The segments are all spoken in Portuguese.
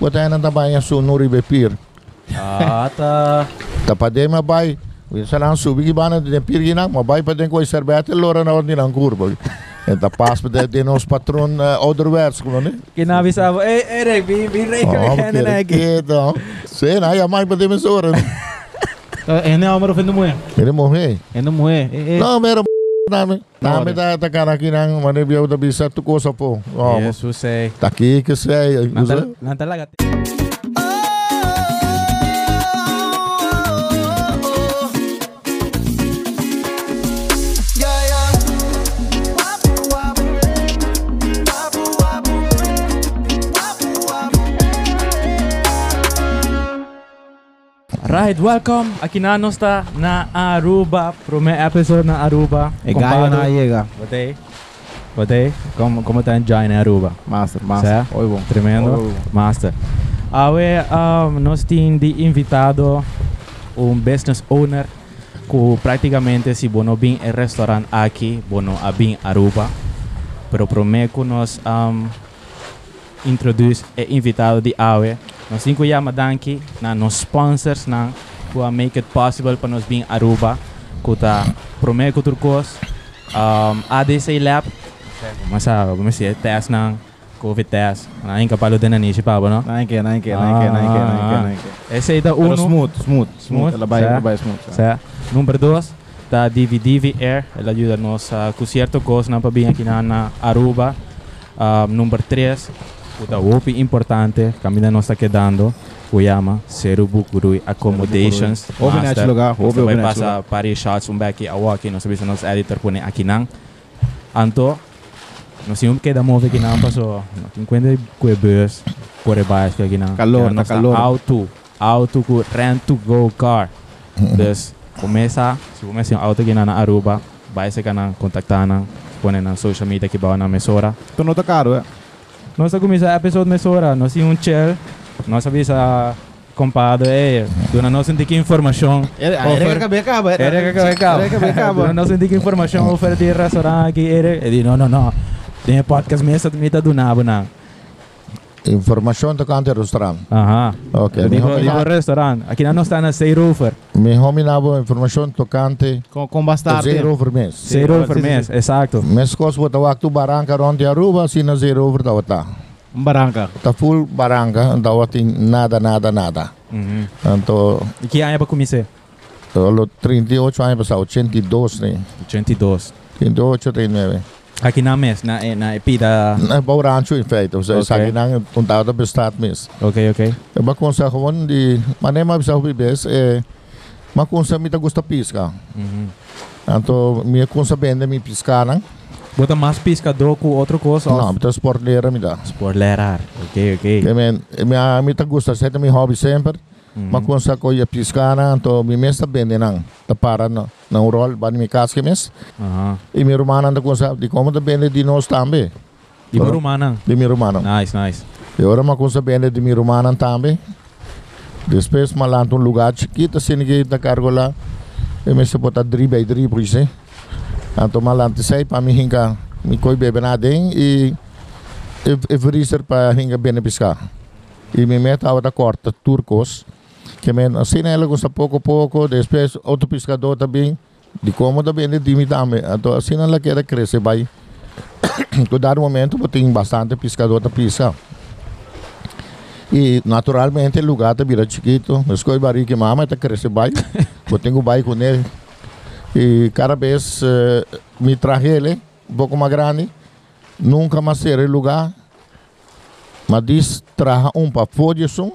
Bota na também a sua nuri bepir. Ah, tá. Tapade ma bay. Bisa lang subi ki bana de pir gina, ma bay pa den ko serbete lora na ordem ang curva. Eta pas pa de nos patron uh, ouderwets gewoon né? Kinavisava, hey Erik, wie, wie rekenen Oh, hen en kere ekki? keto. Sei na, ya mai pa de mesora. Ene amaro fendo moe. Mere mo he. Ene. Eh, eh. No, mero nami. Nami Ora. ta ta kana kinang mane biyaw da bisa tu ko sa po. Oh, Jesus, sei. Taki que sei. Nan nan talaga. Right, welcome. Aqui na nós está na Aruba, primeiro episode na Aruba. E gaio na llega. Botei. Botei. Como como tá enjoy na Aruba? Master, master. Oi bom. Tremendo. Oi, bom. Master. Awe, um, nós temos de invitado um business owner que praticamente se bono bem é restaurante aqui, bono a bem Aruba. Pero prometo nós um, introduz é invitado de Awe. Nós cinco chama danke na nos sponsors na que a make it possible para nós bem Aruba. Que tá prometo turcos um, ADC Lab. Mas ah, vamos ver test ng COVID test. Na yung kapalo din na ni si Pablo, no? Naike, naike, naike, naike, naike, naike. Esse aí tá Pero uno. smooth, smooth, smooth. Smooth, Ela vai, certo. ela vai smooth. Certo? Número 2, tá DVDV Air. Ela ajuda-nos uh, com certo coisa na pabinha aqui na, na Aruba. Um, número 3, o da OP importante, caminho nós está quedando. O Yama, Serubu Gurui Accommodations. Houve nesse lugar, Você vai passar para shots um back a walk, nós sabemos nosso editor põe aqui não. Anto, nós temos que dar move aqui não, passou. Não tem que bus, por baixo aqui não. Calor, tá calor. Auto, auto com rent to go car. Dus, começa, se começa um auto aqui na Aruba, vai se canal contactar na, põe na social media que vai na mesora. Tu não tá caro, é? Nós começa episode mesora, nós temos um chill, nós sabemos a compadre, é, dona nós tem que informação. Era que acabei acaba. Era que acaba. Era que acaba. Nós tem que informação offer de restaurante aqui, ele, não, não, não. Tem podcast mesa de mita do nabo na. Informação to kante restaurant. Aha. Okay. Digo, digo na restaurante. Aqui na nós está na Seirofer. mi homi na bo informação to kante Com, com bastante. zero over mes. Seirofer sim, sim, mes, exato. Mes kos bota waktu barangka ronde Aruba sina zero over tawata. Um barranca. Ta full barangka tawating nada nada nada. Uhum. Anto E que ano para começar? lo 38 anos passado 82 né. 82. 38 39. Aqui na mes, na, eh, na epida. Na bouw rancho in feite. Of Oké. okay. sa ginang punta da bestaat mis. Ok, ok. E ba kung sa gewoon di manema bisa bibes eh ma kung sa mita gusta pisca. Uhum. Anto mi kung sa bende mi pisca nang. Bota mais pescador com outra coisa? No, mita sport lera mi da. Por lerar. Ok, ok. Kaya men mi mita gusta sa mi hobby sempre. Uhum. Ma kung sa ko ya pisca na anto mi mesta bende nang. Ta para no na rol ban mi kaske mes. Aham. E mi romana da kung sa di como da bende di nos tambe. E Ora. Rumana. Di mi romano. Nice, nice. E ora ma kung sa bende di mi romana tambe. Depois malanto um lugar chiquito assim que da cargo lá. E me se botar dri by dri por isso. Anto malante sai pa mi hinga mi koi bebe na den e e, e freezer pa hinga bene piscar. E me meta a da corta turcos. Que men assim ela gosta pouco pouco, depois outro pescador também. De como também de me dame. Então assim ela quer crescer vai. Todo momento tem bastante pescador da pisca. E naturalmente o lugar tá vira chiquito. Mas coi bari que mama tá crescer vai. Eu tenho bai com ele. E cada vez eh, me traje ele um pouco mais grande. Nunca mais ser o lugar. Mas diz traja um para sum.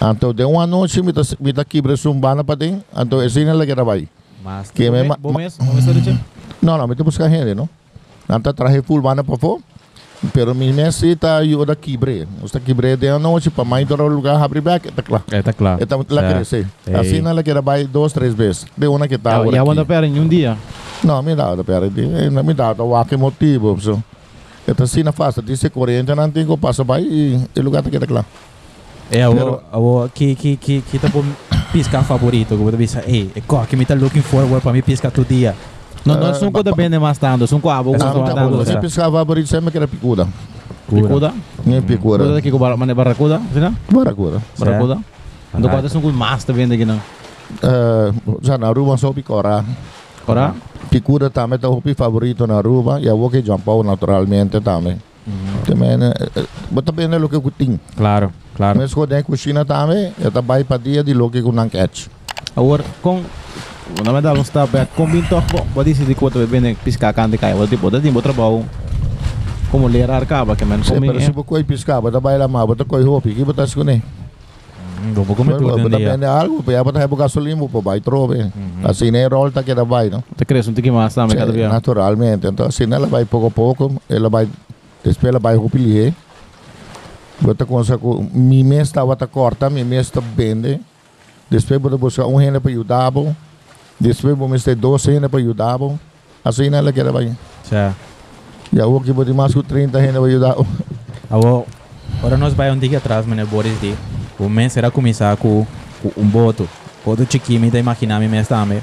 Então de uma noite me tá me tá quebra sum bana para dentro. Então assim ela que vai. Mas. Que me Bom mês, bom mês. Não, não, me te buscar gente, não? Então traje full bana para fora. Pero mi necessita eu da quebre. Os da quebre de uma noite para mais do lugar abrir back, tá claro. É, tá claro. Lá Certo. crescer. Ei. Assim ela quer vai duas, três vezes. De uma que tá agora ja, want aqui. dan per in um dia. Não, me dá, pera, de- me dá, o que motivo, so. Então assim na fasta, disse corrente não tem que passa vai e o lugar tá que tá claro. É, o, Pero- o, que, que, que, que tá bom pisca favorito. Que vou dizer, ei, é qual que me tá looking forward para me piscar todo dia. No, Eh, abo ko Esa so não tá Então, bom, tando. essa. você pescava favorito sempre que era picuda. Picuda. Nem Picuda picura. daqui com barracuda, sina? Barracuda. Barracuda. Ando Barracuda. quase são com mas também daqui não. Uh, já na Aruba só picora. Ora? Picura também tá o favorito na Aruba. E a que jampau naturalmente também. Também, né? Mas também é o que eu tenho. Claro, claro. Mas quando é cozinha também, eu também para dia de lo que eu não catch. Agora, com... Na verdade, não está bem. Com bem toque, pode decidir quanto bem bem piscar cante cai. Pode pode ter outro trabalho. Como ler arcaba, que man. Se Como para se você piscar, você vai lá, você coi roupa, que você escolhe. Mm, Vou comer tudo Você vende algo, você vai ter gasolina, você vai trobe. Assim, né, rolta que ela vai, não? Te cresce um tique mais também cada dia. Naturalmente. Então, assim, ela vai pouco a pouco, ela vai, depois ela vai repelir. Você consegue, mi mês está a corta, mi mês está vende. Depois você busca um renda para ajudar, depois você tem dois renda para ajudar. Assim, ela quer vai. E a outra que você mais que 30 renda para ajudar. Abo, ora nós vai um dia atrás, mano, Boris di. O mês será começar com, com um boto. Boto me dá imaginar me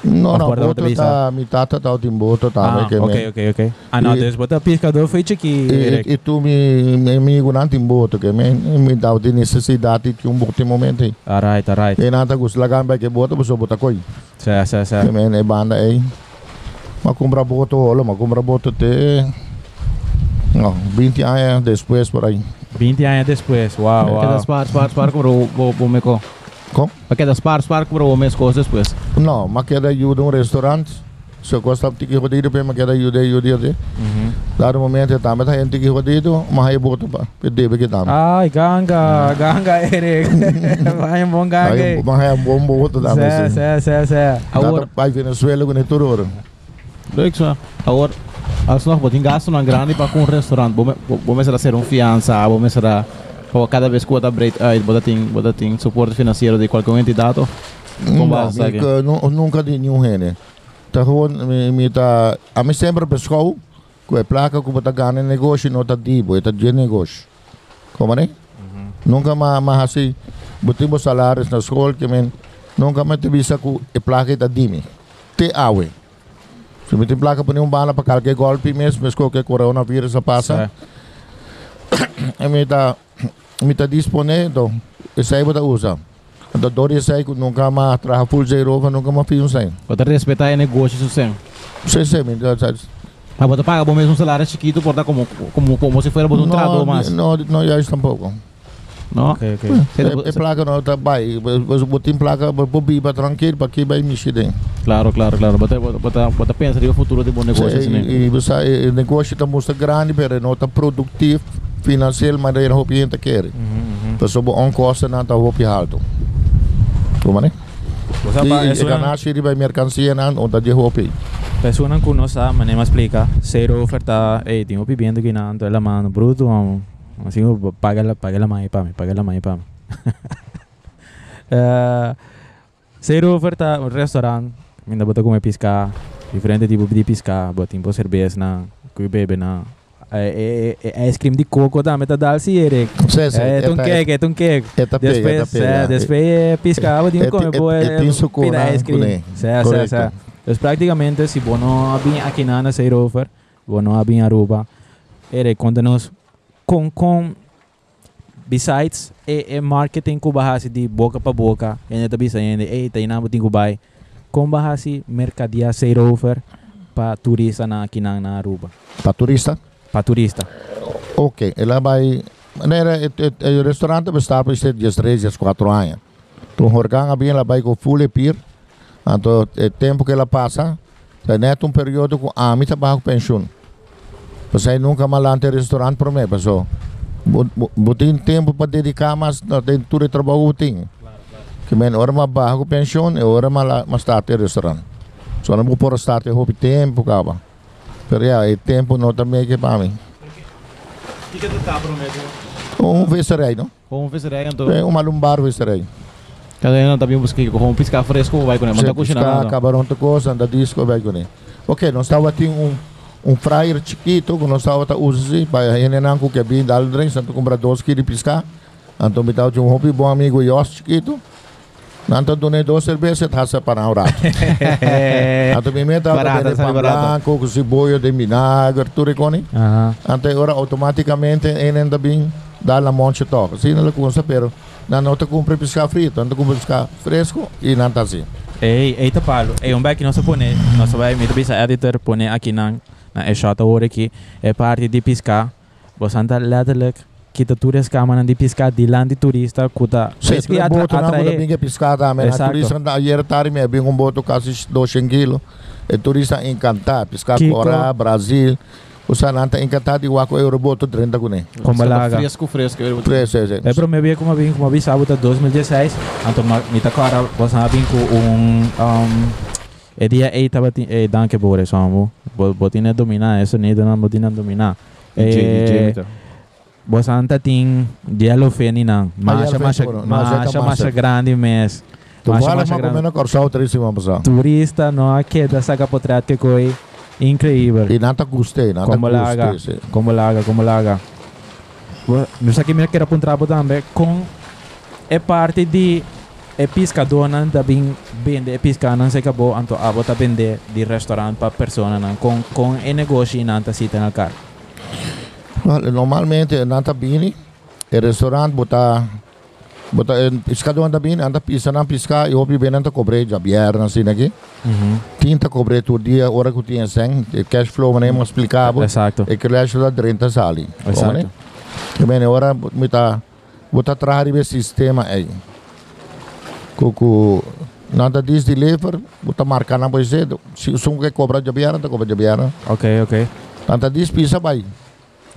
A não, porta boto tá, mi tata tá o timboto tá, Ah, que ok, ok, ok. Ah, não, E- depois bota pescador foi chiquinho. E, e tu me amigo não timboto, que me, me dá de necessidade de um boto momento. aí. Alright, alright. E nada gusto lagan ba que bota, você bota coi. Certo, certo, Que certo. me ne banda aí. Macumbra boto, olha, macumbra boto te... Não, 20 anos depois por aí. 20 anos depois, uau, Para uau. das partes, partes, partes, como o o partes, como o mês coisas depois. Não, mas queda ajuda um restaurante. Se eu gostar de que rodízio, mas queda ajuda, ajuda, ajuda. Uhum. Dado momento, eu também tá gente que rodízio, mas aí boto para pedir que também. Ai, ganga, ganga, Eric. Vai um bom ganga. Aí, mas aí um bom boto. Certo, sim. certo, certo, certo. Agora, vai Venezuela com tudo. Leuk zo. Agora, als nog wat in gasto na grande para com um restaurante, bom bom será ser um fiança, bom será para cada vez que você break uit, bota tem bota tem suporte financeiro de qualquer entidade. Não, Como base, sabe? ik, nu- nunca de nenhum rene. Tá gewoon, me, me tá, a mim sempre pescou, que é placa que tá ganhando negócio, não tá dibo, é tá de negócio. Como né? Nunca mais, mais assim, botimos salários na escola, que men, nunca mais te visa que é placa tá dimi. Te awe. Se me tem placa para um bala para qualquer golpe mesmo, mas qualquer coronavírus passa, e me tá, me tá disponível, isso aí você usa. Então, Doris sai que nunca mais traga full zero, nunca mais fiz um sem. Bota respeitar o negócio isso sim. Sim, sim, me dá, sabe? Mas bota paga bom mesmo um salário chiquito por dar como como como se fosse um trado mas. Não, não, já está pouco. Não. Ok, ok. É, é placa não, tá bem. Mas botem placa, vou biba tranquilo, para que vai mexer dentro. Claro, claro, claro. Bota bota, bota pensa no futuro de bom negócio assim. né? E você, o negócio está muito grande, mas não está produtivo, financeiro, mas ele não tem quer. Uhum, uhum. Então, sobre um custo, não está roupa alto. Como né? Você E pa, e isso é ganhar se ele vai mercancia, não, onde de roupa. pessoa não conhece, mas nem me explica. Zero oferta, ei, tenho bebendo aqui na ela mano, bruto, vamos. Assim, paga la, paga la mãe para mim, paga la mãe para mim. Eh, Zero oferta, um restaurante, ainda bota comer piscar, diferente tipo de piscar, bota tipo cerveja na, que bebe na. É, é, é, ice cream de coco também, tá dal se. Sim, sim. É, um cake, é um cake. É tá pega, é tá Depois, pega. é, depois é piscar, bota é- é- boa, é suco pida na- ice cream. com ele. Certo, Correcto. certo, certo. Então, praticamente, se você não abrir aqui na Zero Offer, você não abrir Aruba, Eric, conta-nos com, com besides é, é marketing ko bahasi di boca para boca yan ito bisa yan eh tayo na buting kubay kung bahasi mercadia zero offer pa turista na kinang na Aruba Para turista? Pa turista Ok, ela vai. Era, et, et, o restaurante está para ser 3, 4 anos. O orgão bem, ela vai com full pir. Então, o tempo que ela passa, é um período com a mim trabalha com pensão. Você nunca mais lá no restaurante para mim, pessoal. Botem tempo para dedicar, mas não tem tudo de trabalho botem. Que men hora mais com pensão, e hora mais mais estar no restaurante. Só não vou pôr estar roupa tempo, caba. Pero é, tempo não também que para mim. O que que tu tá prometendo? Um visserei, não? Fez aí então? É uma lumbar visserei. Cada ano também busquei com piscar fresco vai com ele, mas tá cozinhando. acabaram de coisa, anda disco, vai com ele. Ok, nós estava tem um um fryer chiquito, que nós estava tá usando, para ele não que é bem dal drink, santo comprar dois quilos de piscar. Então me dá um hobby bom amigo Yos chiquito. Nanto doné duas cervejas, taça para Barato, para sai pão barato. branco, com cebola de vinagre, tudo icone. Ajá. Ante ora automaticamente en ainda bem dá la monte toca. Sim, ela consa, pero na nota compra pescar frito, não compra pescar fresco e não tá assim. Ei, eita Paulo, é um back que nós pone, nós vai me bisa editor pone aqui na na e shot hora aqui é parte de piscar. Você anda letterlijk kita toeris kamer de piscar de land de turista kuta. Se tu atra- boto na bem que pescar também. A Exato. turista anda ayer tarde me bem um boto quase 200 kilo. E turista encantado, pescar Kiko. fora, Brasil. O sananta encantado e o aquo euro boto 30 com ele. Como laga. Fresco, fresco. Eu- Três, seis, seis. É para me ver como vim como vi sábado 2016, então me tá cara você vim com um um é dia 8 tava é danke bore somos botina dominar isso nem não botina dominar. DJ, Eh, DJ. Você anta tem não, mas puro, não, já mas tá mas massa. grande mês. Tu fala mas mais ou grande. menos corsal trêsimo passar. Turista não aqui da saga potrat que coi incrível. E não tá gostei, não tá Como laga, como laga, como laga. Não sei que me quer apontar também com é parte de é pescador não também vende é pescar não sei que bom então a bota vender de restaurante para pessoa não com com é negócio não tá sita na cara. Normalmente nanta bini, e restaurante bota bota pescador anda bini, anda pisa na pescar e hopi bem anda cobre já bier sina aqui. Uhum. Tinta cobre todo dia, hora que tinha sem, cash flow mané mo explicava. Exato. E que lá da 30 sali. Exato. Que bem hora bota bota trabalhar o sistema aí. Cucu nada diz de lever, bota marcar na pois se sum que cobra já bier, anda cobra já bier. Ok, ok. Tanta diz pisa vai.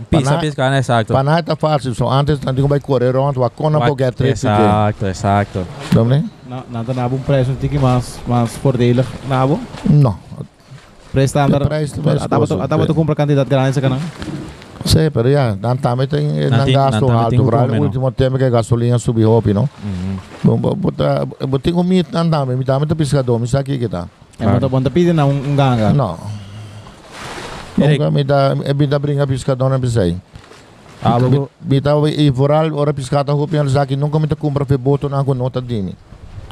Pisa Pana- pescar, exato. Para nada tá fácil, so antes não tinha vai correr onde, o acona Wa- porque é três Exato, exato. Não, Na, nada na bom preço, um tique mais, mais voordelig. Na bom? não. Preço Ataba kosten. tu compra quantidade grande, se canang. Sim, pero ja, dan também tem Dan não tem- gasto tem alto, um para o no? último tempo que a gasolina subiu hop, não? Uhum. Bom, bom, bota, bota com mit não também, me também tá pescador, me sabe que tá. É muito bom. Na um, um ganga. Não. Eric. Nunca me dá, me dá brinca pescador na pesai. Ah, bago. me dá e voral ora pescada hop, ele sabe que nunca me tá compra fe boto na com nota dini.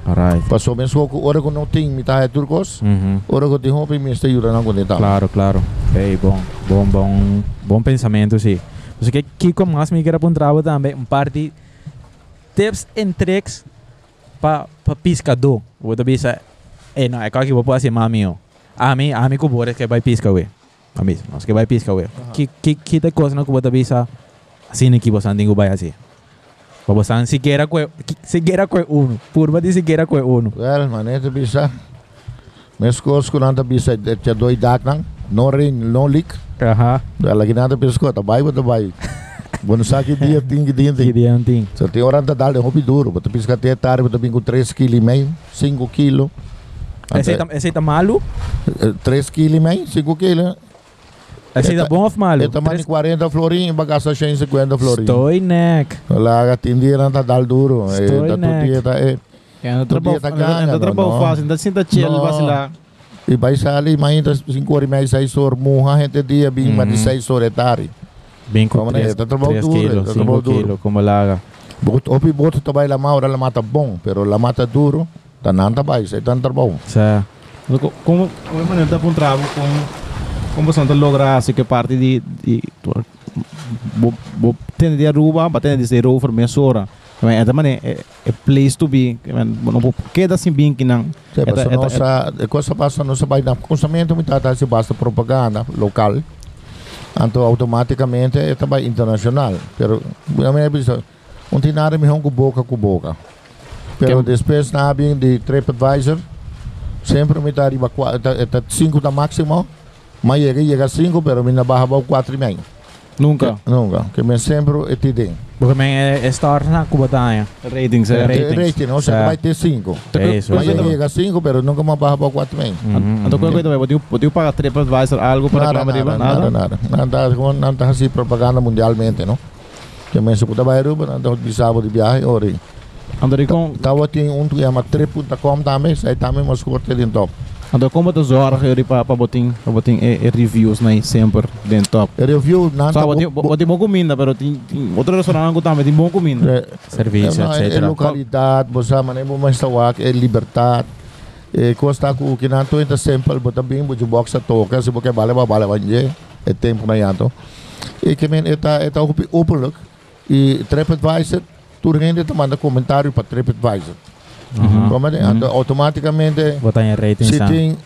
Alright. Passou bem só ora com não tem, me tá é turcos. Uhum. Ora com tem hop, me está yura na com deta. Claro, claro. Hey, bom, bom, bom, bom pensamento, sim. Você que Kiko mais me quer apontar também um par de tips and tricks para pa pescador. Vou te bisa, eh, não, é claro que vou fazer mami, ó. A mim, a mim que bora que vai pescar, ué. A mim, nós que vai pescar, ué. Que, que, que te coisa não que te bisa, assim que você não vai assim. Você siquiera com, siquiera com um, purba de siquiera com um. Well, manete bisa. Mes kos ko nanta bisa, tinha dois dak nang, no rain, no leak. Aham. Lagi nada pesco, tá vai, tá vai. Bueno, sabe que dia tem que dia Que tem. dia não tem. So tem hora da dar de hobby duro, bota pisca até tarde, bota bingo 3 kg e meio, 5 kg. Esse tá, esse tá malo? 3 kg e meio, 5 kg. Esse tá Eta- bom ou malo? É tamanho 40 florim, bagaça 150 florim. Estou neck. Lá tem dia não tá dar duro, é Estou tá neck. tudo dia tá é. É, trabalho, tá no trabalho fácil, ainda sinta chill, vacilar. E vai sair mais 5 horas e meia, 6 horas, morra, gente dia bem, mas de Uhum. 6 horas é tarde. Bem com Como 3 é? Tá trabalho duro, quilos, tá 5 trabalho duro. quilos, como laga. Bot, opi boto também la maura, la mata bom, pero la mata duro, tá não tá vai, sai tanto bom. Sa, Como, como é maneira de apontar com como você logra assim que parte de de bo bo tem de Aruba, batendo de zero over mensura. Mas é também é é place to be, não queda assim bem que não. Eta- basta eta- nossa, e cosa basta nossa vai na consamento mi tata se basta propaganda local. Anto automaticamente é também internacional. Pero a minha bisa um tinara mi com boca com boca. Pero depois na de TripAdvisor sempre me tá arriba eta 5 da máximo. Mas chega chega 5, pero me na barra 4 e meio. Nunca. Nunca, que me sempre é tidem. porque men é star na kubataya. Ratings é. Ratings. Rating, ou seja, vai ter 5. É isso. Mas isso. chega 5, pero nunca mais barra 4 e meio. Então qualquer coisa, pode pode pagar TripAdvisor algo para nada, nada, nada, nada, nada, não está assim propaganda mundialmente, não? Que men se puta vai ruba, não está de sábado de viagem, ori. Andari com Tawa tem um que chama trip.com também, sai também mas corte ali top. Então, como tu zorga jullie para para botin para botin e, e reviews na sempre dentro top. E review na Só botin botin bom comida, pero tem tem outro restaurante que também tem bom comida. É, Serviço, é, etc. é localidade, você mané mo mais tawak, é liberdade. E costa ku kinanto ita simple, but bem bo box a toca, se porque bale ba bale banje, é tempo na yanto. E que men eta eta op openlijk e TripAdvisor, tu rende te manda comentário para TripAdvisor. Uhum. Como é? Então, automaticamente Botar em rating se sa. tem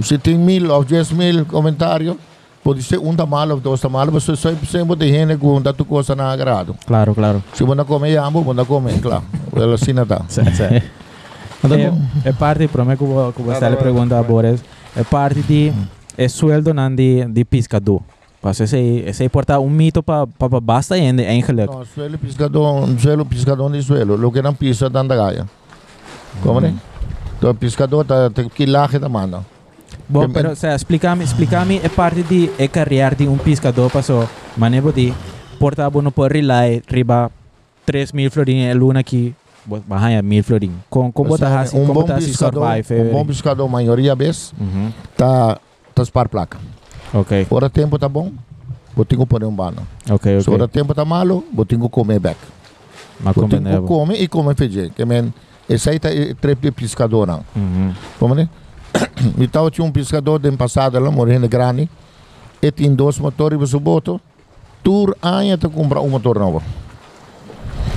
se tem mil ou dez mil comentários, pode ser um tá mal ou dois tá mal, mas só sempre tem gente que um tu coisa na agrado. Claro, claro. Se você come jambo, você come, claro. Ela assim não tá. Então, é, é parte, prometo que que você lhe pergunta a Boris, é parte de é sueldo de, de pescador. Mas esse, esse importa um mito para para basta ainda, eigenlijk. No, suelo pescador, suelo pescador de suelo, lo que não pisa danda gaia. Como é? Então, pescador tá lá da mano. Bom, pero, o sea, explícame, explícame é parte de é carreira de um pescador, passou, manejo de porta bueno por rely, riba 3 mil florin é luna aqui, bahaya mil florin. Com como tá assim, um como tá se pescador, survive? um bom pescador, maioria vez, tá tá spar placa. Ok, Ora tempo tá bom, vou ter que pôr um bano. ok, Se ok. ora tempo tá malo, vou ter que comer back. Mas Vou ter que comer e comer feijão. Que men, esse aí tá trepe pescador não. Uhum. Como é? Então tinha um pescador do passado lá, morrendo grande. E tem dois motores você boto. Tur anos te comprar um motor novo.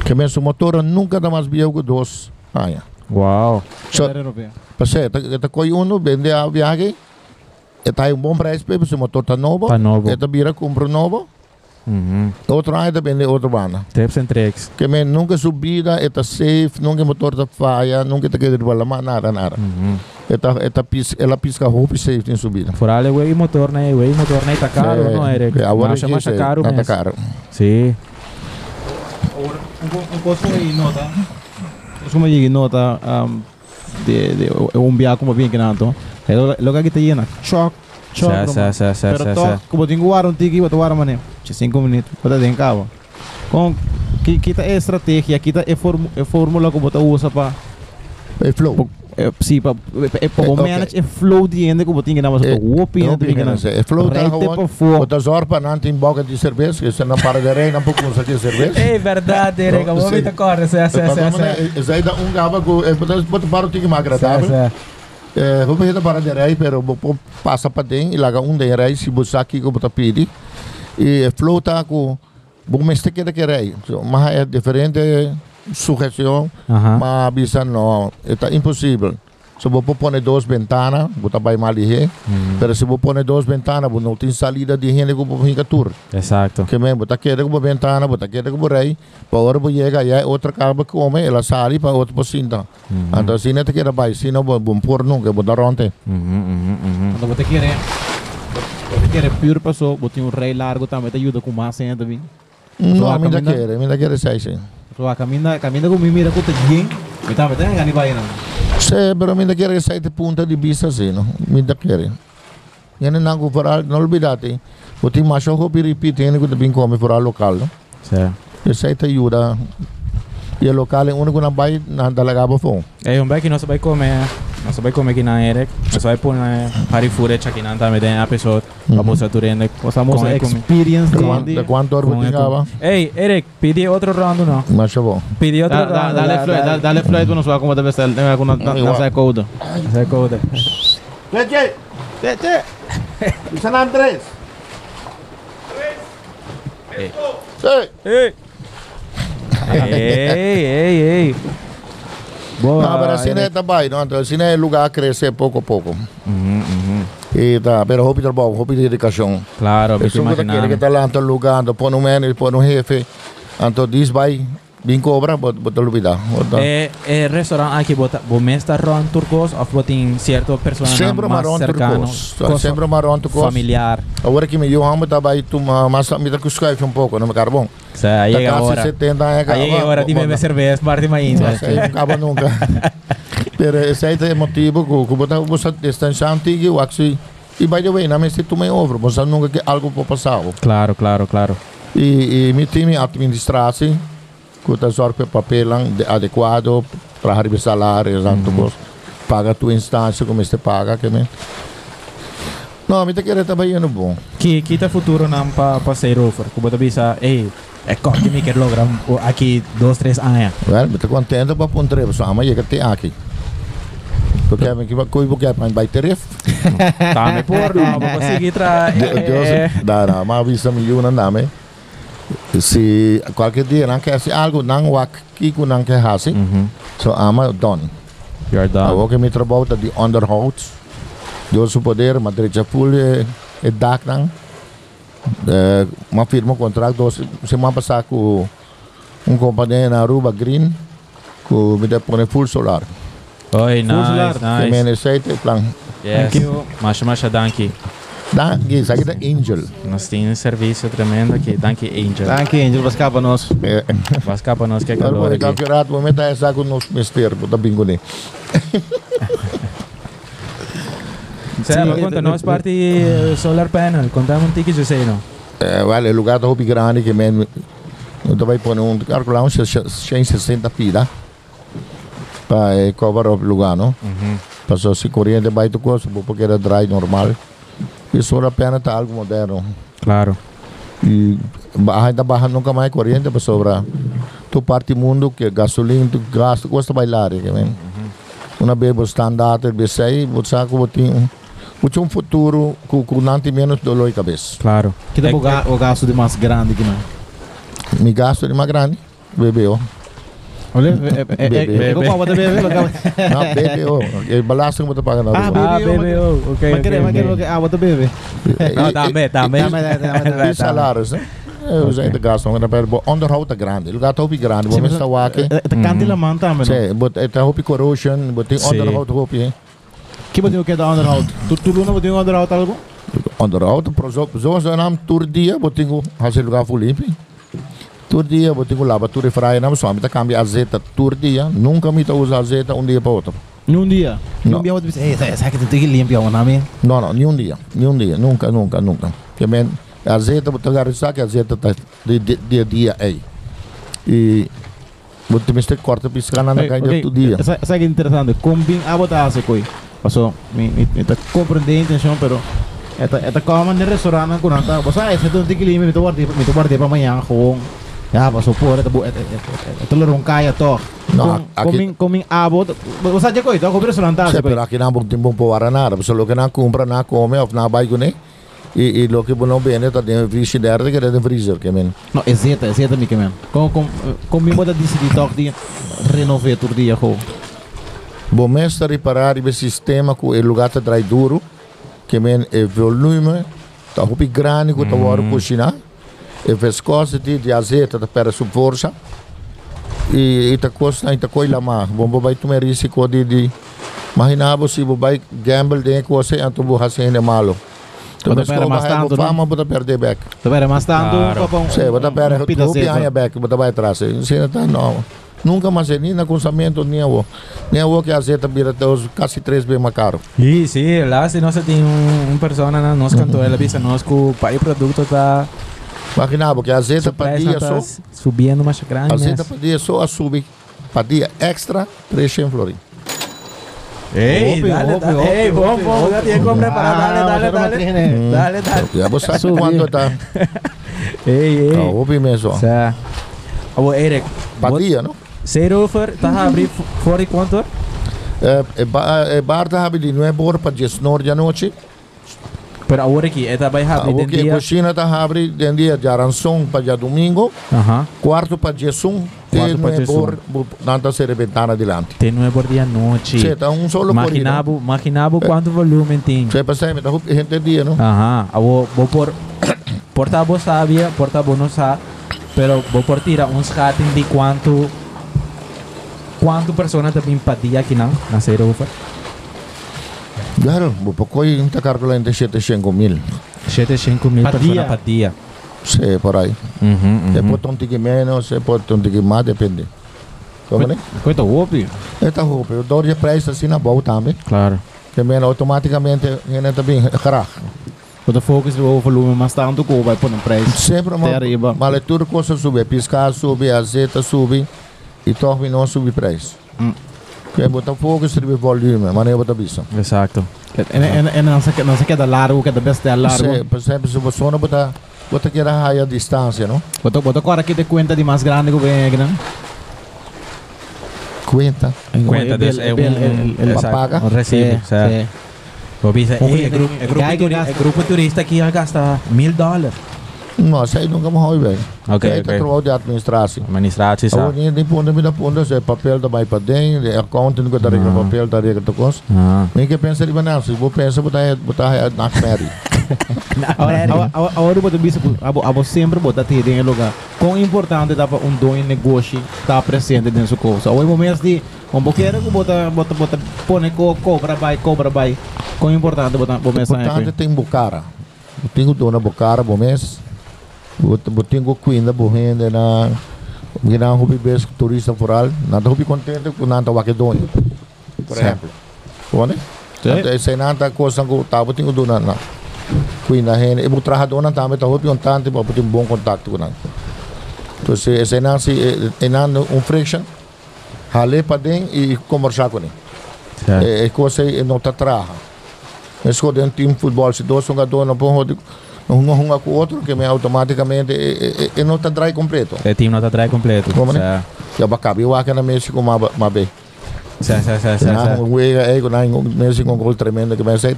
Que mesmo o motor nunca dá mais viu que dois anos. Uau. So, europeu. Passei, tá coi um, vende a viagem. E tá um bom preço, porque o motor tá novo. Tá novo. E tá vira compra novo. Uhum. Outro ano vende outro bana. Tips and tricks. Que men nunca subida, e tá safe, nunca motor tá falha, nunca tá querendo falar nada, nada. Uhum. E tá, e tá pis, ela pisca roupa e safe em subida. Fora o way motor, né? O way motor, né? Tá caro, Eh, não, Eric? eh, agora Mas mas tá sei, caro tá mesmo. caro. Sim. Um posto aí nota. Como eu nota de de um biar como bem que nanto. É lo que está llena. Choc. Choc. Sa, sa, sa, sa, Pero sa, to, sa. como tenho guarda um tiki, botar guarda mané. 5 minutos. Botar dentro cabo. Com que kita é estratégia, kita é formu, é fórmula que botar usa para É flow. é sim para é para Eh, ok. manage é flow de ende que botinha na mas Eh, o opinião de pinga, não sei. É flow tá gewoon. para fora. Bota zorpa não tem boca de cerveja, que você não para de rei, não pode conseguir cerveja. É verdade, Eric. Não, Vou sim. me acorda. Sa, sa, sa, sa. Esse aí dá um gaba que é botar botar para o tique mais agradável. sa. É, vou pedir para de rei, pero vou pôr- passa para dentro e larga um de rei se você aqui que botar pedi. E flow tá com bom mas que que rei. Mas é diferente sugestão, Aham. mas bisa não, está impossível. Se vou pôr duas ventanas, botar vai mal aí. Uhum. Pero se vou pôr duas ventanas, vou não tem salida de gente que vou ficar tour. Exato. Que mesmo, botar queda com ventana, botar queda com rei, para hora vou chegar aí outra acaba come, ela sai para outra pocinta. Uhum. Então se não te queda vai, se não vou pôr nunca, vou dar ontem. Uhum, uhum, uhum. Quando você quer você quer pure passou, botinha um rei largo também te ajuda com mais ainda também. Não, a me dá caminhar? queda, me dá queda sai sim. So a caminha, caminha com mimira com tadinho. Me tá metendo gani vai não. Se, pero me dá queda sai de punta de vista assim, não? Me dá queda. Yan ang ko para não olvidate. Buti macho ko piripit, yan ko tabing come para local, no? Sim. Essa aí te ajuda. E o local é único na bai na dalagaba fo. É um que nós vai comer. Nós vai comer aqui na Eric. Nós vai pôr na Harifure aqui na também tem a pessoa. Vamos a turende. Passamos Com a a comi- experience De de quanto, de quanto hora Com buti a nga ba? Ei, Eric, pedi outro round não? Macho bom. Pedi outro Da- da- round. Dale da- flight, da- dale- dale flight para nós ver como deve ser, né, com na Igual. na code. Sai coda. Leche! Tete. San Andrés! Ei. Sim! Ei! Ei, ei, ei. Boa. Não, mas assim é também, não? Então, assim é lugar a crescer pouco a pouco. Uhum, uhum. E tá, pero hobby do bom, hobby de educação. Claro, me Isso que aquele que imaginando. tá lá, tá lugar, tá põe um manager, põe um jefe. Então, diz vai, bem cobra, bota bota olvidar. Bota. É, é restaurante aqui, bota, você está ron turcos ou botem certo pessoa Sempre cercano, turcos. Sempre marrom turcos. familiar. Agora que me dio hambre, tá vai, tu mas me que escreve um pouco, não me aí Tá chega a quase hora. 70 anos. Aí chega a hora de beber cerveja, parte mais Não acaba nunca. Pero esse aí é motivo que que botar você distância antiga, o axi. E by the way, na mente tu me over, você nunca que algo pode passar. Claro, claro, claro. E, e meu time administração, que está sorte papel de- adequado para receber salário, Uhum. mm. paga tua instância como você paga, que men. Não, me te também no bom. Que kita futuro nam pa pa say rover. Kung bata bisa, eh, é corte me quer logram o aqui dois três anos. Well, me te contento para pôr três, só amanhã que te aqui. Porque eu que coi porque é para vai ter Tá me por no, ba sige tra. Deus, dá, mas vista milhão não dá, me. Se qualquer dia não quer se algo não wak kiko não quer hasi, so ama done. You're done. ook in Metrobout dat die onderhoud. Door zijn poder, maar er is een pool het dak dan. Eh, Maar firma contract, dus se maar passar com um companhia na Aruba Green, com me depone full solar. Oi, nice, solar. Que nice. mene site plan. Yes. Thank you. Masha, masha, danke. Dan, que sabe da Angel. Nós temos um serviço tremendo aqui. Danke, Angel. Dank je, Angel. Was capa nós. Eh, Vas cá para nós que é calor vou aqui. calcular, vou meter essa com nos mister, da bingo ne. Sério, Sim, conta de- nós de- parte eh, solar panel. Contamos um ticket, eu sei, não? Eh, well, el lugar hopi grande que men eu também pôr um calcular uns 160 pila para eh, cover o lugar, não? Uhum. Passou se corrente vai tu coisa, porque era dry normal. E só a pena tá algo moderno. Claro. E ainda barra nunca mais corrente para sobrar. Tu parte mundo que gasolina, tu gasto, custa bailar, que men. Uma bebo standard, besei, você sabe que um Puxa um futuro com, com não tem menos dolor de cabeça. Claro. Kita É é, o, ga o gasto de mais grande que não. Me gasto de mais grande, bebeu. Olha, é, é, é, Bebê. é, é, como bota bebê, bota Não, bebeu. É balança que você paga na Ah, rua. Ah, BBO, BBO. Ok, Mas querer, mas ok. querer, ah, bota bebê. Não, dá-me, dá-me. Dá-me, dá-me, dá-me. E salários, né? Eu já ainda gasto, mas o onderhoud é grande. O lugar está grande, vou estar aqui. Tá canto la man também, não? Sim, but está hopi corrosion, but tem Sim. onderhoud hopi. Que botinho que dá underhoud? Tu tu luna botinho underhoud algo? Onderhoud, zoals de naam tour dia, botingo, als je lugar voor limpi. Tour dia, botingo lavatura fraia, não só, me cambia azeta tour dia, nunca me usa azeta um dia para outro. Num dia. Não. Num dia ei, sabe que tem que limpar o nome? Não, não, nenhum dia, nenhum dia, nunca, nunca, nunca. Que men, azeta, botingo arisar que azeta tá de dia a dia aí. E botingo me corta piscana na canha todo dia. Sabe que interessante? Combin a botar essa coisa. Passou, me me me tá compreendendo a intenção, pero esta esta como no restaurante com nada. Você ah, esse tem que limpar, me tô guardei, me tô com. Ya, passou por esta esta esta lorong kaya to. Não, aqui- Combin combin a botar. Você já coisa, com restaurante Sim, essa pero coisa. aqui não vamos ter bom para nada. Você lo que não compra, não come, ou não vai com E, e lo dentro do frigideira, que é dentro do freezer, que men. Não, é zeta, é zeta, Mickey, man. Com com combin botar decidir toque de renovar todo dia com. Bom, mestre reparar o sistema que o lugar está drai duro, que men é volume, está rupi grande que está hora cozinhar, é viscosity de azeite está para sua força, e está custa, está coisa mais. Bom, vai tomar risco de, de Imagina se você vai gamble de coisa, então você vai ser malo. Então, Bota pera mais tanto, não? fama, você perder back. Tá vendo? Mas tanto papão. Sim, pita rupi zeta. aia back, você vai atrás. Não está, não. Nunca mais nem na consamento, nem o. Nem o que a zeta vira até os quase três vezes mais caro. Sí, sí, lá se nós tem um, um persona na nós cantou, ela avisa nós que o pai produto tá Imagina, porque a zeta o preço padia tá só, subindo mais grande. a zeta padia só a subir, padia extra 300 florins. Ei, Óbvio, dale, óbvio, dale. óbvio, Ei, vamos, óbvio, vamos, já tinha como preparar, dale, Ah, dale, dale. Dale, dale. Já você sabe Subir. quanto está. Ei, ei. Não, ouve mesmo. Sa, oh, Eric, Padia, não? zero over, tá abrir fora quanto? É, é, é, Barta habe de não é bor para 19 da noite. Pero agora aqui, esta vai Ah, abrir O dentro que dia. cozinha tá abre de dia de aranção para dia domingo, Aham. quarto para dia sum, Quarto e pa não é Jesum. bor, nada ser ventana adiante. Tem é por dia noite. Sim, tá um solo corrida. Maquinabo, maquinabo quanto volume tem. Você percebe, tá gente dia, não? Ajá, a vou, vou por porta vos sabia, porta vos não sabe, pero vou por tirar um rating de quanto quanto persona também padia aqui não, na Claro, vou pouco e tá calculando 700 mil. 75 mil Padia. persona padia. Sim, por aí. Uhum, Se pode um tique menos, se pode um tique mais, depende. Como né? Coita roupa. Esta roupa, eu dou de preço assim na boa também. Claro. Menos automaticamente, ele também, graag. Quando focus o volume, mas tanto que vai pôr um preço. Sempre uma, Até arriba. uma leitura coisa sube, piscar sube, azeta sube, e torre não sube preço. Hum. Que botar fogo sobre volume, mas não botar bisa. Exacto. En, en, en não se, não se queda largo, queda besta largo. Se, por exemplo, se você não botar, botar que era a distância, não? Botou, botou agora que te cuenta de mais grande que vem aqui, não? Cuenta. Cuenta, é um, paga. um recibo. Sim, certo. sim. Vou dizer, Um "Ei, é grupo- é que é turista aqui a gastar mil dólares. Nossa, aí nunca morreu, velho. Ok, Aí ok. tá trabalho de administração. Administratie, Agora, sabe? nem de ponta, me dá ponta, se papel para dentro, de accounting que tá regra Ah. papel, tá regra tá coisa. Ah. Nem que pensa de banana, se vou pensar, botar, botar na Mary. Agora, agora, agora botou bicho, abo, abo sempre botar em lugar. Quão importante dá para um dono negócio estar presente dentro do coisa. Ou em momentos de, um pouquinho que bota, bota, bota, põe co, cobra, vai, cobra, vai. Quão importante botar, botar mensagem Importante aqui. tem bucara. Eu tenho dona bucara, bom mês. Eu tenho cuida, bom renda na... Ginang hobby base turista foral, nada hobby contente com nada wakidonho. Por exemplo. Até se nada coisa que tava tenho dona na. Cuida renda, e butra dona também tá hobby contente para ter bom contato com nada. Então se se não se não um friction, hale para dentro e conversar com ele. É coisa não tá traha. Um time futebol se dois jogadores não podem um um com o outro que me automaticamente e, e, e não tá dry completo. É time não está atrás completo. Como, né? Certo. Ya baka bi wa na Messi com uma uma bem. Certo, certo, certo, Na certo. um wega é com na Messi com um gol tremendo que vai ser.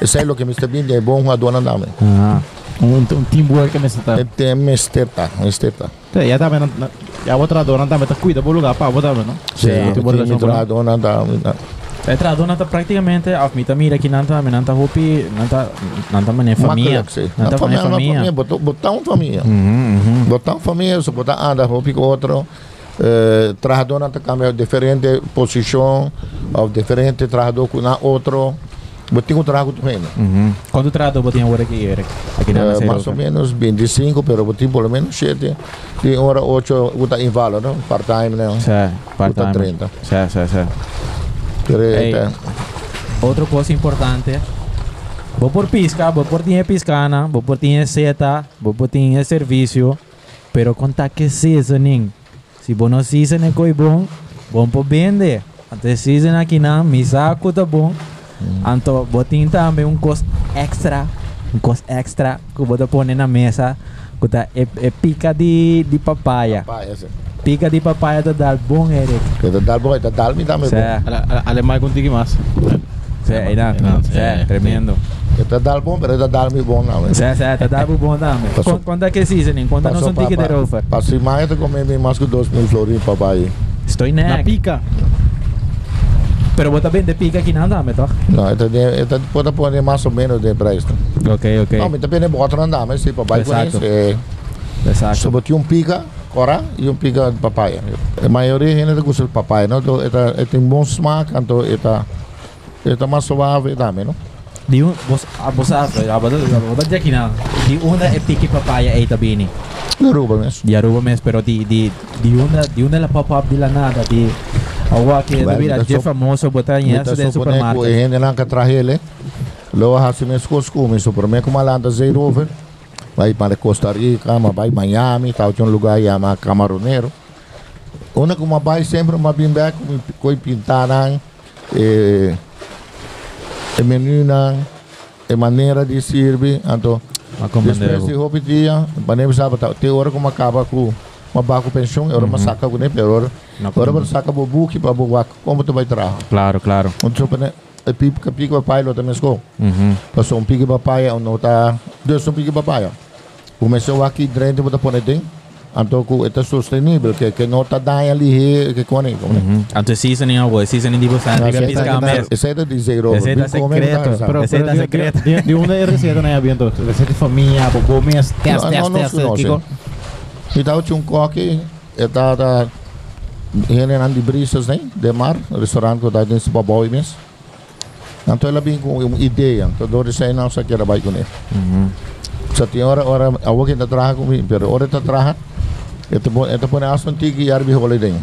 Isso é o que Mr. Bean é bom a dona dame. Ah. Um, um teamwork que me está. É tem mesteta, mesteta. Já também, já outra dona também tá cuida do lugar para botar, não? Sim, Tem tem boa tem relação dona dona da. É trado nanta praticamente af mita mira que nanta nanta hopi nanta nanta mané família. Na Nanta mané família, na família. botar uma família. Uhum, uhum. Botar uma família, se botar anda roupa com outro. Trajador nanta cambia diferente posição, ou diferente trajador com na outro. Botinho um trago do reino. Uhum. Quanto trado botinha hora que era? Aqui na Eh, mais ou menos 25, pero botinho pelo menos 7. De hora 8, uta inválido, não? Part-time, não? Certo, Uta part-time. 30. Certo, certo, certo. Eh, Outra coisa importante. Vou por pisca, vou por tinha piscana, vou por tinha seta, vou por tinha serviço, pero conta que seasoning. Se você não season é coi bom, bom por vender. Até season aqui na, mi saco tá bom. Então, botin também um custo extra, um custo extra que você põe na mesa, tá é, é pica de, de papaya. pá, esse. Pica de papaya tá dar bom, Eric. Kita dal boy, kita dal mi dame bom. Certo, Alemão contigo mais. certo, Não, certo, é, tremendo. Kita dal bom, pero kita dal mi bom não. Certo, certo, dá pro bom Quanto- Quanto é que seasoning? Quanto não são ticket de offer? Passei mais de comer mi mais que 2 mil florin papai. Estou Na neck. pica. Pero bota bem de pica aqui não dá, toch? Não, ita ita pode pôr mais ou menos de preço. Ok, ok. Não, mas também é bota não dá, mas se papai Exato. conhece, é Exato. sobre um pica, cora e um pica de papaya. A maioria gente gosta de papaya, não? Então, ita ita tem bom smaak, então ita ita mais suave também, não? Di un bos ah, bos ah, bota bota de aqui não. Di una é pique papaya e tabini. Garuba mesmo. Di Aruba mes pero di di di una di una la pop up di la nada di Awa que Well, de vida that's je so- famoso bota em essa de boneco, e gente não que traje ele. Lo hasi mes cosco, me supermercado como lá zero over. Vai para Costa Rica, mas vai Miami, tal de um lugar chama Camaroneiro. Una como vai sempre uma bim back, coi pintaran, e e menu nan, e maneira de servir, então depois de roupa dia, banemos sabe tal, te hora como acaba com uma baco pensão, hora uma saca com ele, hora Na hora para saca bo buki para bo como tu vai trabalhar. Claro, claro. Untuk sebenarnya pipa ke pipa papai lo também esco. Mhm. Pasal um pipa papai on nota dois um pipa papai. Começou aqui dentro botar pone ding. Anto ku eta sustentável que que nota dá ali he que cone. Mhm. Anto seasoning awo, seasoning di bosan di pisca mes. Essa é de zero. Receita secreto. Pero, Receta pero de- secreta. De, de una receita na aviento. Receita de família, Não, test, não, test. não, Kiko. Então tinha um coque, eta da Hene nan di brisas né, de mar, restaurante que dá dentro de baboi mes. Então ela vem com uma ideia, então dori sai não sa kira bai com ele. Mhm. Sa tinha hora hora awo kita traha kumi, pero hora ta traha. Ito po ito po na ason tigi yarbi holiday.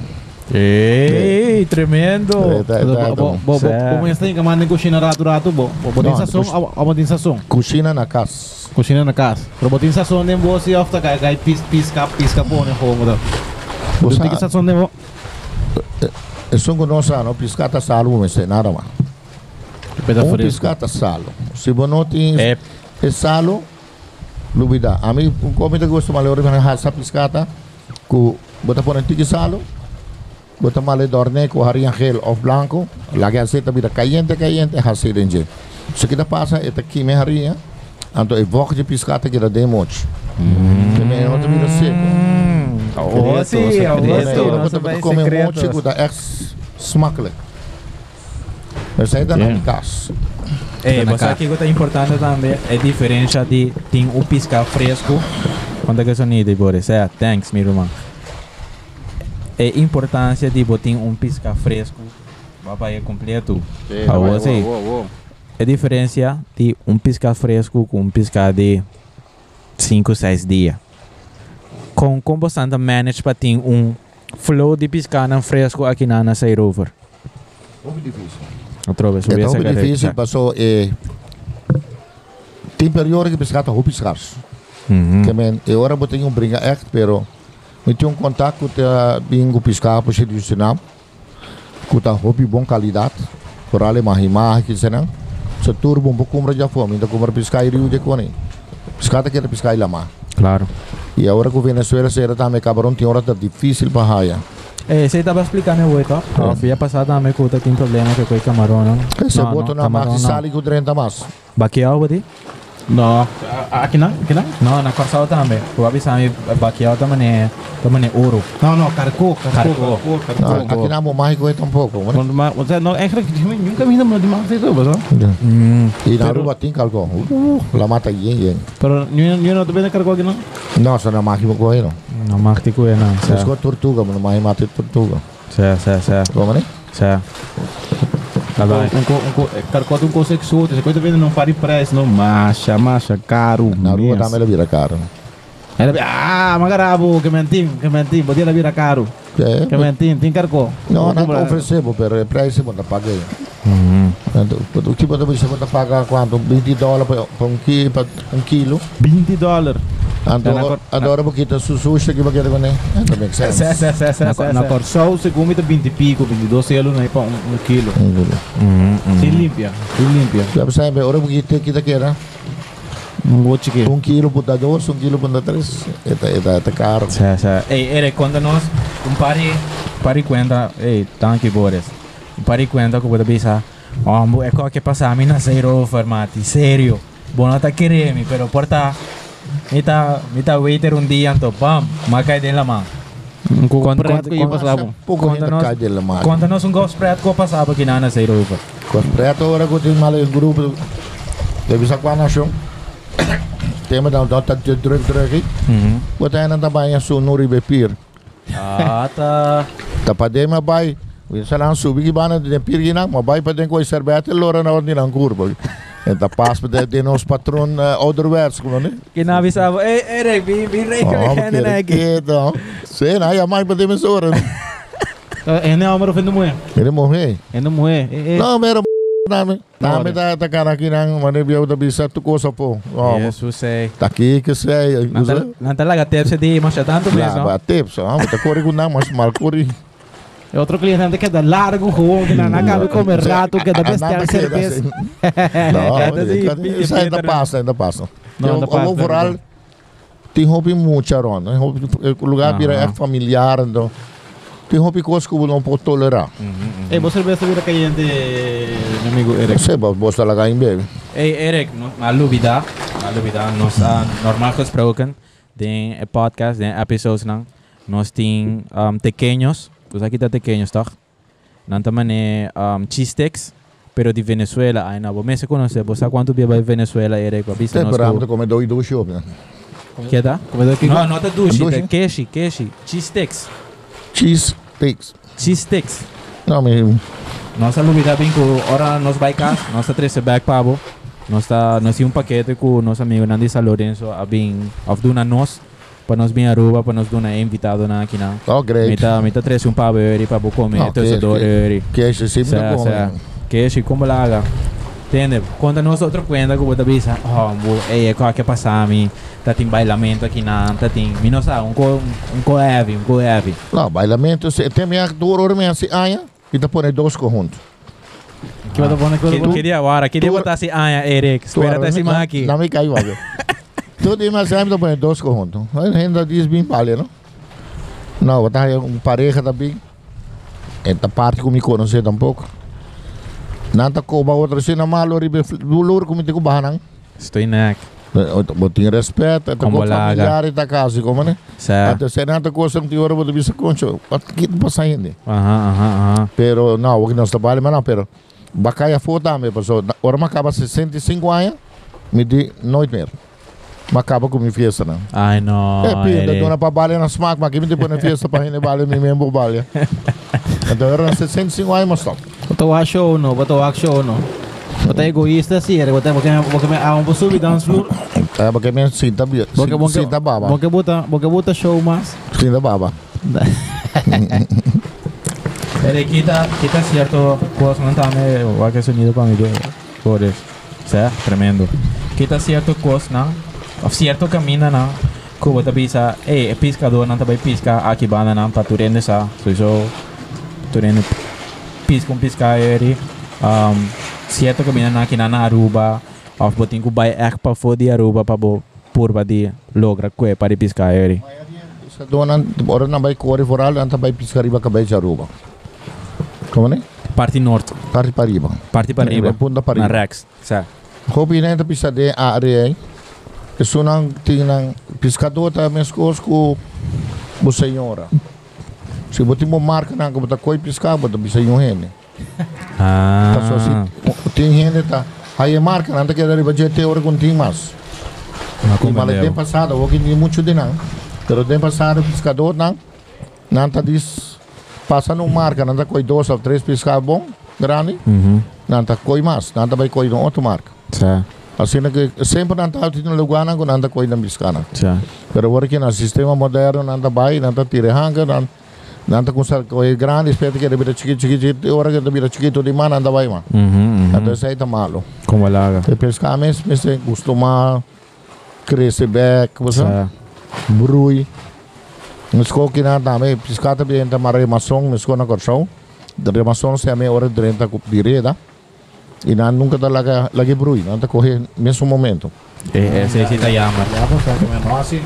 Ei, tremendo. Eta eta Bo, bo, bo, Certo. bo, mas tem que mandar cozinha rato rato, bo. Bo, bo, tem Não, sazão, cozinha- abo tem sazão. Kusina na kas. Cozinha na casa. Pero bo, tem sazão, nem bo, se ofta, cai, cai, pis, pisca, pisca, pô, né, como, da. Bo, Bosa- tem que sazão, nem bo. é só que nós não piscata salo, mas é nada mais. Peda Um fresco. piscata salo. Se você não tem É, é salo, lubida. A mim, como eu gosto mais, eu vou rasa piscata, que bota por antigo salo, bota mal dorne com harinha gel ou blanco, lagi aceita vida caliente, caliente, hasa denje. Se kita passa, é aqui me harinha, então é voca de piscata que dá demote. Também não tem vida seco. Sim, sim, pode vai comer um monte dá echt smakelijk. Mas aí dá na casa. É, mas aqui que é importante também é a diferença de tem um pisca fresco. Quanto é que sonido, Boris? É, thanks, meu irmão. É a importância de botar um pisca fresco. Papai é completo. Ah, você. A diferença de um pisca fresco com um pisca de 5, 6 dias. Com como anda manage para ter um flow de piscana fresco aqui na Say Rover. Muito difícil. Outra vez, É muito difícil, passou é tem período que pescata roupa escasso. Mhm. Que men, e ora botei um brinca echt, pero me tinha um contato com a bingo pescar para o sinal, com a roupa bom qualidade, por ali mais imagem que se não. Se turbo um pouco como já fome, ainda como pescar e rio de cone. Pescata que era pescar e lama. Claro. E agora que o Venezuela se era também cabrão, tem hora tá difícil para raia. Eh, você estava explicando o então? Ah. A filha passada também que tem problema com o camarão, não? Se Não, bota não, na camarão máquina, não. sale com 30 mais. Baqueal, bodi? No. Aqui não? Aqui não? Não, na Corsal também. O Abi sabe, baqueal também é, também é ouro. Não, não, carcou, Carcou. carcou, carcou, Não, aqui não é mais coisa tampouco. né? Quando ma- você não é que nunca me deu de mais isso, mas Hum. E na Pero- rua tem calco. Uh, lá mata yen yen. Pero eu não tô vendo carcou aqui não. Nossa, na máquina com ele. Não marque com ele, não. Mas Certo, com tortuga, mas não mata tortuga. certo, certo, certo. Como né? certo. Tá bem. Um um co- carcou um conceito outro, essa coisa vendo não pare preço, não marcha, marcha caro. Na rua também ela vira caro. Era ah, magarabo, que mentim, que mentim, podia vira caro. É? Que mentim, tem carcou. Não, não Compra- oferecemos, pero é preço que paguei. Uhum. O que você pode pagar quanto? 20 dólares um para um quilo. 20 dólares. Agora vou quitar sushi que vai querer né? Também que Certo, certo, certo, certo, Na, na Corsol, se come 20 e pico, 22 euros, né, para um, um quilo. Sem limpia, sem limpia. Já sabe, agora vou quitar que queira. Um outro que. Um quilo por dois, um quilo por três. É é caro. Certo, certo. Ei, Eric, conta-nos um pare, pare conta. Ei, tanque, Boris. Um pare conta que eu vou pensar. Oh, é qual que passa a mim na zero formati. Sério. Bom, não tá querendo, pero porta. Mita, mita waiter um dia, então, pam, lá, Um coco Quando- preto quando- que quando- passar. Pouco ainda cai dele mais. Conta-nos um gosto preto que eu passava aqui na na zero. Com as pretas, agora que eu tenho mal grupo, deve ser com a nação. Tema da nota de drug drug. Uhum. Botar ainda também a sua nuri bepir. Ah, tá. Tá para dem a bai. Bisa lang subi ki bana de pir ki nak mabai pa den ko serbete lora na lang curva. Então passa para de nos patron ouderwärts como né? Kinavisava, ei, Eric, vi, vi rei que Oh, ele é aqui. que então. Sei na ya mai pa dem sora. É, não, mas ofendo mulher. Ele morreu. É não mulher. É, é. Não, mero nami. Nami Ora. ta ta kana ki nang mane biau da bisa tu ko sa po. Oh, Jesus. Não não tá lá tempo você de mas tanto mesmo. ba tips. Ah, cori com não, mas mal cori. É outro cliente que dá largo, rua, que não acaba de comer rato, que dá besteira certeza. Não, Cada dia, pilha, isso ainda pilha, passa, ainda passa. Não, ainda o passa, overall ainda tem hobby muito aron, né? Hobby- O lugar vira é Aham. familiar, então tem hobby coisas que eu não posso tolerar. É, você vê essa vida caliente, meu amigo Não Eric. sei, você lá em bebe. Ei, Erik, malubida, malubida, nós uh, normal gesproken, den eh, podcast, den episodes nang, nós tem um, pequeños, os aqui tá pequeños, toch? Não também é um, cheese sticks, pero de Venezuela, aí não, você se conhece, você sabe quanto bebe Venezuela, Erik, você Tem sabe nós para co- comer dois dois show, né? que tá? Comedor aqui. Não, não tá dushi, Dushi? tá keshi, keshi, cheese sticks, Cheese steaks. cheese sticks. Não, me Nossa lubida bem com ora nos baikas, nossa trece back pabo. Nós tá, nós tinha um paquete com nosso amigo Nandi San Lorenzo, a bem, of duna nós, para nós bem aruba, para nós duna invitado na aqui na. Oh, great. Mita, mita trece um pabo eri para bo comer, terça que- dor eri. Que é esse sempre bom. sa, que é como laga. Entende? Conta nós outra cuenta que você bisa, oh, bo, eh, qual que passa a mim, tá tem bailamento aqui na, tá tem, mi não sabe, um co, um co heavy, um co heavy. Não, bailamento, se- tem minha dor, minha se aia. e te põe dois conjuntos. Que dar bom, né? Que vai dar Que, bom. que dia agora? Que dia Tu- botar assim, ah, Eric, espera até cima aqui. Não me caiu, olha. Tudo em mais te põe dois conjuntos. Aí ainda diz bem palha, não? Não, aí um pareja também. Esta parte que me conhece tampouco. Nanta ko ba outra sina malo ribe dulur kumiti ko bahanang. Estou neck. Botin respeto, esta Como laga. familiar ita kasi ko man. Certo. Até nanta ko sam ti ora bodo bisa concho. At kit pa sa hindi. Aham, aham, aham. Pero não, o que nós trabalhamos mas não, pero bacaya foda me passou. Ora acaba 65 anos, me di noite mer. Minha festa não. Ai, não. É, pinda, pa balha na smack, mas que me depois na festa para rene balha, me mesmo balha. Então era 65 anos, mas stop. Bota o show no, bota o show no. Bota egoísta sim, era bota porque porque me ah um subir dance floor. É, porque me sinta bia, Porque porque sinta baba, porque bota porque bota show mas. sinta baba. Eric, quita, quita cierto cosas, no tame, o que sonido para mí, por eso. O sea, tremendo. Quita cierto cosas, ¿no? O cierto camino, ¿no? Cuba te pisa, eh, pescador, no te vai pisca, aqui banda, não, para tu rende, sa. So, so, tu rende, pisca um pisca, Eric. Um, cierto camino, não, aqui na Aruba, of botin ku bay ek pa fo di Aruba, pa bo, purba di, logra, kwe, para pisca, Eric. Sa dona, ora na bay kore foral, anta bay piscariba ka bay jaruba. Como né? Parte norte, Pari pariba. parte para Iba, riba, Punta na pariba. Rex, sa. Hopi na ita pisa de aare ay. Isso nang tingnan pescador ta mescos ko bo senhora. Se boti mo marca na ko bota koi bota bisa yung hene. Ah. Ta so si ting hene ta hay marca nanta que dari budget ora con ting mas. Não E mal tempo passado, o que muito de não. Pero tempo passado pescador não nanta diz passa no marca nanta koi dois ou três pescar bom grande Uhum. nanta koi mas nanta vai koi outro marca. Sa. Assim que sempre nanta out no lugar não nanta koi na pescar. Sa. Pero agora que no sistema moderno nanda vai, nanda tira hanga, nanda nanda com sal coi grande, espera que debira chiquito chiquito, agora que debira chiquito de mana nanda vai ma. Uhum. Então isso aí tá malo. Como laga. E pescar mesmo, mesmo costuma crescer back, você brui. Mas qual que nada também, pescar também entra uma remação, mas quando a corção, da remação se a meia hora de renta direta. E não nunca dá laga lagi brui, não tá correr mesmo momento. Eh, ese sí te llama. Não assim.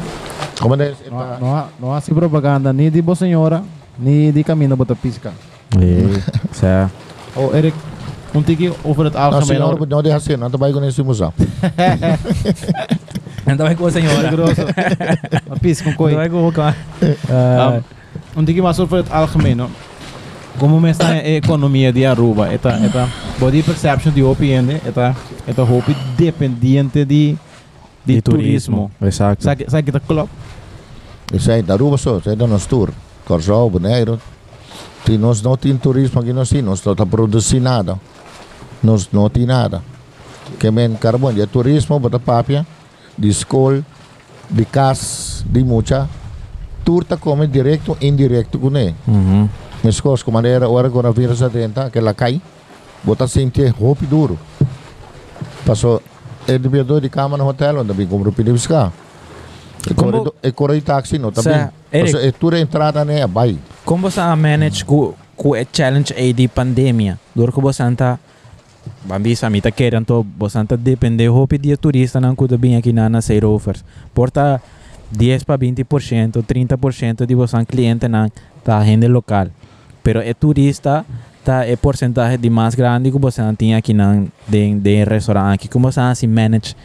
Como é? Não não não assim propaganda nem de boa senhora, nem de caminho bota pisca. Eh, sa. O Eric, um tiki over het Não, algemeen. senhora, não deixa ser, não vai com esse museu. Anda vai com a senhora. grosso. Uma pisca com coi. Anda vai com o cara. Um, um tiki mais over het algemeen. no. Como está a economia de Aruba, eta eta body perception de OPN, eta eta hope dependente de de turismo. Exacto. Sabe sabe que tá klopt? Isso aí, da Aruba só, isso aí dá nos tour. Corzal, Boneiro. Se nós não temos turismo aqui, nós sim, nós não estamos produzindo nada. Nós não temos nada. Que men carbono, de turismo, bota papia, de escola, de casa, de mucha. Tour tá come direto, indireto com ele. Uhum. Coisas como era, agora agora vira essa dentro, que ela cai, bota sentir roupa duro. Passou, é de de cama no hotel, onde bem como pediu buscar. E corre, e corre táxi, não, também. Passou, é tudo entrada, né, vai. Como você manage ku ku e challenge aí de pandemia? Dor ko você anta Bambi sa mita querem to você anta depende hope dia turista não kuda bem aqui na na Sail Offers. Porta 10 para 20%, 30% de você cliente não tá gente local. Pero é turista tá é porcentagem de mais grande que você tem aqui na de de restaurante aqui como você se manage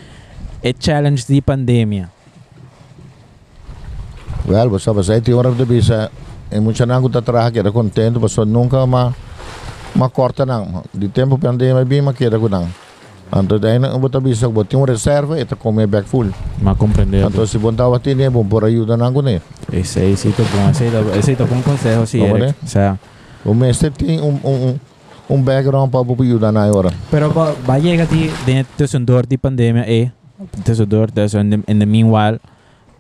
é challenge de pandemia. Well, basta, aí tem hora de bisa, e muita não está atrás, que era contente, basta nunca ma, ma corta não. De tempo pandemia, bem, ma queda com não. Então, daí, não bota bisa, bota uma reserva, e tá comer back full. Mas compreender. Então, se botar tem né, bom, por ajuda não com ele. Esse aí sim tá bom, esse aí tá, esse aí tá bom conselho, sim, Vamos Eric. Certo. O mestre tem um, um, um, um background para ajudar na hora. Pero ba, ba llega ti dentro tusundor di pandemia eh tusundor so in the, in the meanwhile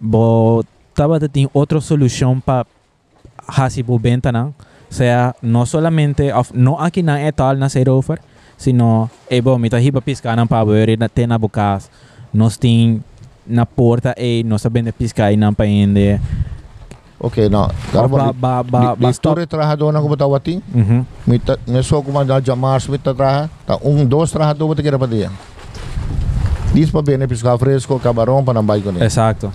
bo taba te tin otra solución pa hasi bo benta nang sea no solamente of no aquí na etal na zero offer sino e bo mita hiba pisca nang pa ver na tena bukas nos tin na porta e no sabendo pisca e nang paende Ok, no. Ba, ba, ba, ba, ba, stop. Bisture trabajador na kumata wati. Mhm. Mita, meso kuma da jamar mita traha. Ta um, dois trabajador bota kira pa dia. Diz pa bene pescar fresco, camarão para não ele. Exacto.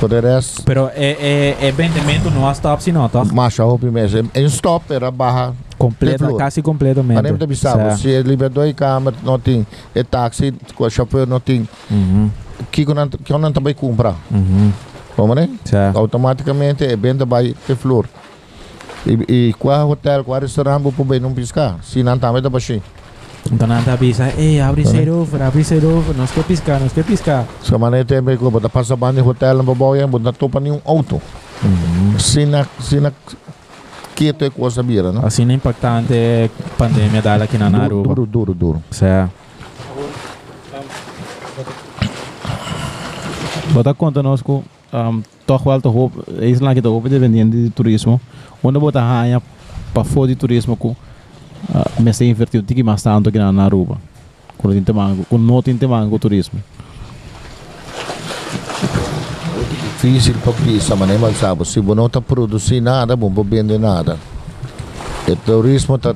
Por de resto, Pero eh, eh, eh, vendimento no stop sino, toch? Masha hopi mes. Em stop era barra. Completamente. Mas nem te bisava. Sa- Se ele libertou a câmera, não tem. E táxi, com o chauffeur não tem. Mhm. Que que não não também compra. Mhm. Como né? Sa- Automaticamente é bem vai ter flor. E, e qual hotel, qual restaurante vou bem não piscar. Se não também dá para Então nada avisa, eh, abre Tá, né? serofo, abre serofo, nós quer piscar, nós quer piscar. Sa maneira tem bem que bota passa banda hotel não vou ir, bota topa nenhum auto. Se na se na que tu é coisa bira, não? Assim é impactante a pandemia dela aqui na Duro, Naruba. duro, duro, duro. Sa- Bota conta nós com um, toch wel te hoop, is lang te hoop dependendo de turismo. Onde bota hanha para fora de turismo com uh, me se invertiu tiki mais tanto aqui na Naruba. Com o com não tem mango turismo. Difícil para pisa, mas nem mal sabe. Se você não está produzindo nada, não vai vender nada. O turismo está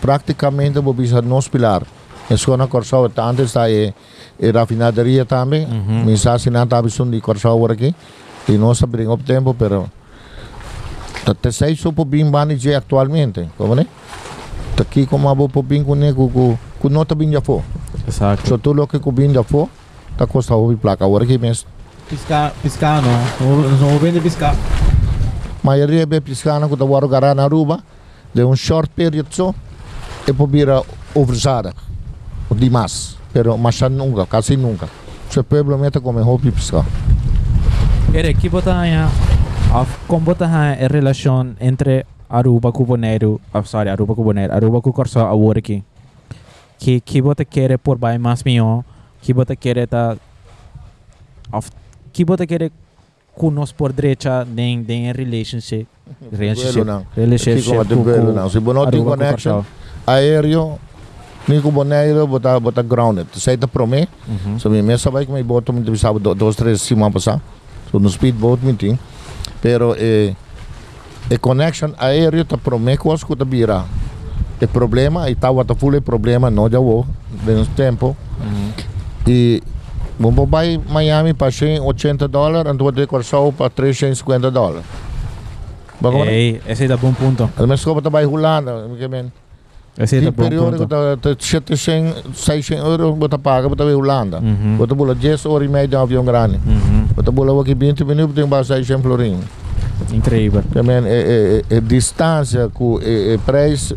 praticamente vai bisa nos pilar. É só na Corsau, antes está a rafinaderia também. Uhum. Minha não está precisando de Corsau aqui. E nós abrimos o tempo, pero Até sei só para bem manager atualmente, como né? Tá aqui como a boa bem com né, com com nota bem já foi. Exacto. Só tudo que com bem já foi, tá custa o placa agora que mesmo. Piscar, piscar não, não vende piscar. maioria be piscana com o garana na Aruba de um short period só e pode vir oversizada demais pero mas nunca quase nunca. Se pueblo meta como hobby pescar Eric, que bota hanha, como bota hanha a relação entre Aruba com Bonaire, ah, sorry, Aruba com Bonaire, Aruba com Corso a work que que bota querer por bem mais melhor, que bota querer tá of que bota querer nós por direita nem nem relationship. Relationship não relationship com- com não se não tem connection Corso. aéreo nem com boneiro bota bota grounded. Sai da prome Mhm. so minha mesa vai que me boto me sabe dois três cima passar so no speedboat me tem pero eh e connection aéreo prome coisa que tá bira. E problema e tá wata full problema no já vou de tempo. Mhm. e vamos vai Miami para 80 dólares vou ter corção para 350 dólares? Ei, esse é um bom ponto. Al mas ko pa tabay Holanda, que men. Esse é um bom ponto. ta 700, 600 euro bota paga pa tabay Holanda. Bota bula 10 ore e meia de avião grande. Bota bula waki 20 minutos tem ba 600 florin. Incrível. Que men e, e, e distância com e preço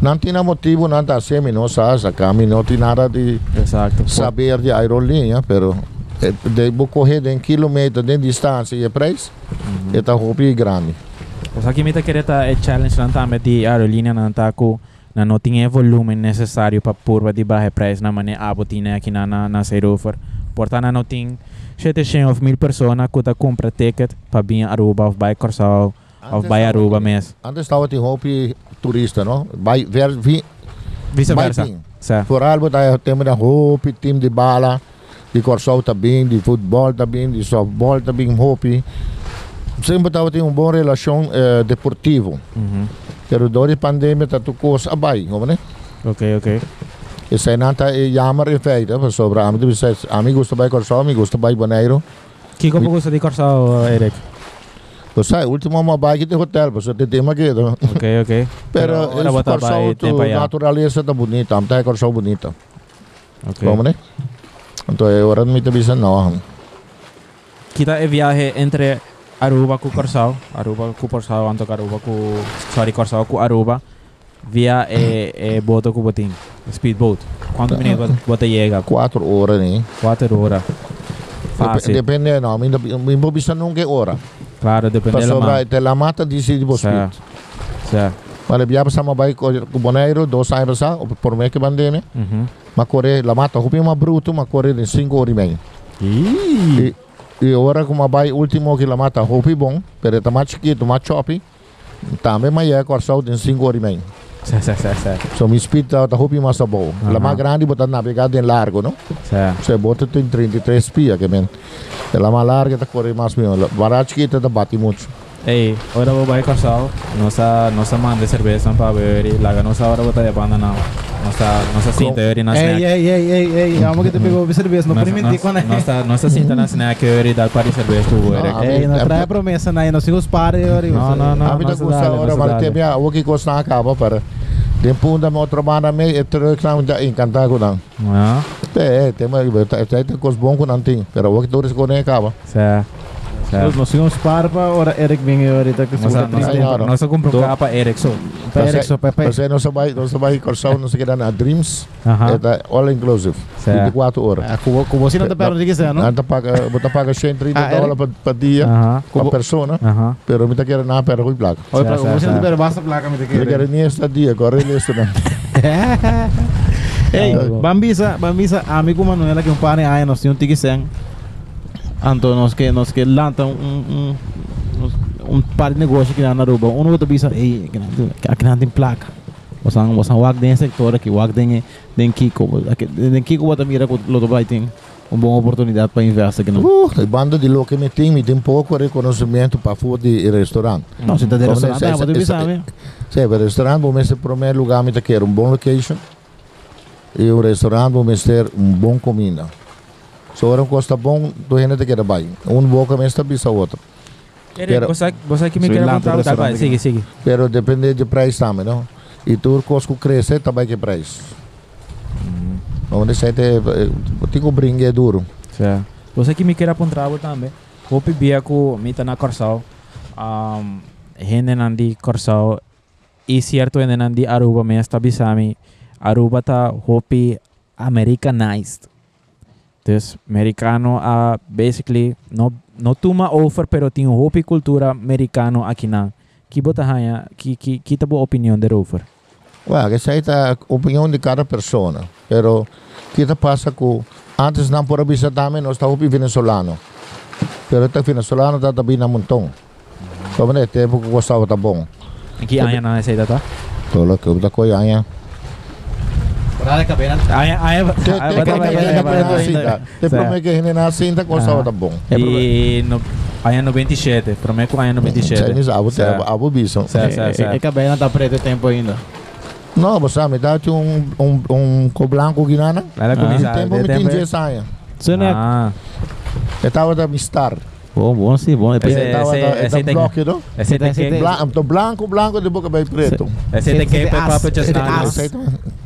não tinha motivo não tá semi não sa sa kami não tinha nada de Exato. saber de aerolinha, pero de vou correr de um quilômetro de distância e preço, é tá roupa grande. O sea, que me querer ta e challenge ta met die aerolínea nan ta ku na no tinha volume necessário para purva de baixo preço na mané abotina aqui na na na Serofer. Portanto, não tem 700 of mil pessoas que ta compra ticket para vir a Aruba by Corsal of by Aruba mes. Antes estava de roupa turista, não? Vai ver vi Vice versa. Sa. Por algo tá tema da roupa, time de bala, de corsal também, de futebol também, de softball também, roupa. Sempre estava tem uma boa relação eh, deportivo. Mhm. Pero durante a pandemia tá tu coisa abai, né? Ok, ok. E sai nata e jammer in feite, per sopra amici mi sai, amici gusta bai corsal, mi gusta bai boneiro. Que como gosta de Corsal, Eric? Lo sai, ultimo ma bai de hotel, so te tema che Ok, ok. Pero by tu tempo ya. natureza tá bonita, am tá corsal bonita. Ok. Como né? Então é hora de me te bisa não. Kita e viaje entre Aruba ku Corsal, Aruba ku Corsal, anto Aruba ku sorry Corsal ku Aruba via e, e boto ku boting, speedboat. Quanto minutos bota chega? 4 horas né? 4 horas. Fácil. Depende não, me me bisa nunca hora. Claro, depende da mão. te la mata disse de você. Sa. Vale, via para sama bai com boneiro, dois anos sa, por me que bandeme. Mhm. Ma corre la mata, rupi ma bruto, ma corre em 5 horas e meia. Ih. E ora como vai último que la mata, rupi bom, pero tá mais chiquito, mais choppy. Também mas é corsal em 5 horas e meia. Sa sa sa sa. So mi speed tá tá rupi mais bom. La Aham. mais grande botar navegado em largo, não? Sa. Você bota tem 33 pia, que men. Ela mais larga tá corre mais meu. Barato chiquita tá bate muito. Ei, ora vou vai Corsal. Nossa, nossa manda cerveja para beber e laga nossa hora botar de banda não. Nossa, nossa cinta eu na Ei, snack. ei, ei, ei, ei, vamos que te pegou a cerveja, não Nossa- permiti nossa- quando é. Nossa, nossa cinta na snack eu ir dar para cerveja tu. Ah, Ei, não traia promessa, não, não siga os pares, Ori. Não, não, não. a mim nossa gusta dale, ora nossa maar dale. tem minha o que costa acaba para den punda mo trabalha me na da encantado com não Ah, é tem mas tem tem coisa bom com não tem pero o que tu nem acaba certo. Nós para ora Eric vem ahorita que se Nossa, triste. nossa- nossa, nossa comprou Tô. capa Eric so. Para Eric só para Você não sabe, não sabe Corsão, não sei que dá na Dreams, da all inclusive, Certo. 24 horas. Ah, você não tá perto de que seja, não? Anda paga, você paga 130 Ah, era- dólares por dia, pessoa, Aham. pero tá querendo na pera com placa. Certo, você não certo. tá basta placa me te Eu quer. quero nem esta dia, corre isso não. Ei, Ah. Bambisa, Bambisa, amigo Manuela que um par aí nós tínhamos que ser. Anto nós que nós que lanta um um um par de negócio que na Aruba. Um outro bisa, ei, aqui não tem placa. Você você wag den sector aqui, wag den den Kiko, aqui den Kiko bota mira com loto vai tem uma boa oportunidade para investir aqui não. Uh, banda de louco que me tem, me tem pouco reconhecimento para food e restaurante. Não, você tá de restaurante, essa- bisa, né? Sim, o restaurante, vou ser primeiro lugar, me quero um bom location e o restaurante vou ter um bom comida. Se ora custa bom, tu ainda te bem. Um boca me está bisa outro. Pero- você, você que me quer contar vai, aqui. sigue, sigue. Pero depende de preço também, não? E tu cosco cresce também que preço. Onde você tem, tipo brinque é duro. Certo. Você que me quer apontar também. Hopi bia ko mita na Corsal. Um, hende nandi Corsal. E certo hende nandi Aruba me está bisami. Aruba ta hopi Americanized. Dus americano a basically no no tuma over pero tem hopi cultura americano aqui na. Que bota hanya, que que que tá boa opinião de over. Ué, que isso aí tá a opinião de cada pessoa. Pero kita passa com antes não por bisa também nós estávamos venezolano. Pero tá venezolano tá também na montão. Como é tempo que gostava tá bom. Aqui anya na essa tá? Tolo que eu da coisa que que cinta gostava tá bom. E no, anya no 27. Prometo no 27. Chinese te Certo. abo bisa. Certo, certo, É certo. cabena tá preto tempo ainda. Não, você me dá um um um co blanco guinana. Ela começa Tempo me tinha saia. Você não é Ah, Eu tava da mistar. Bom, bom sim, bom. Esse- Eu tava esse- da esse da tem- bloco, não? esse tem Esse que tem- Blanco, tô branco, branco de boca bem preto. esse tem que Esse- para esse- para esse- testar. esse-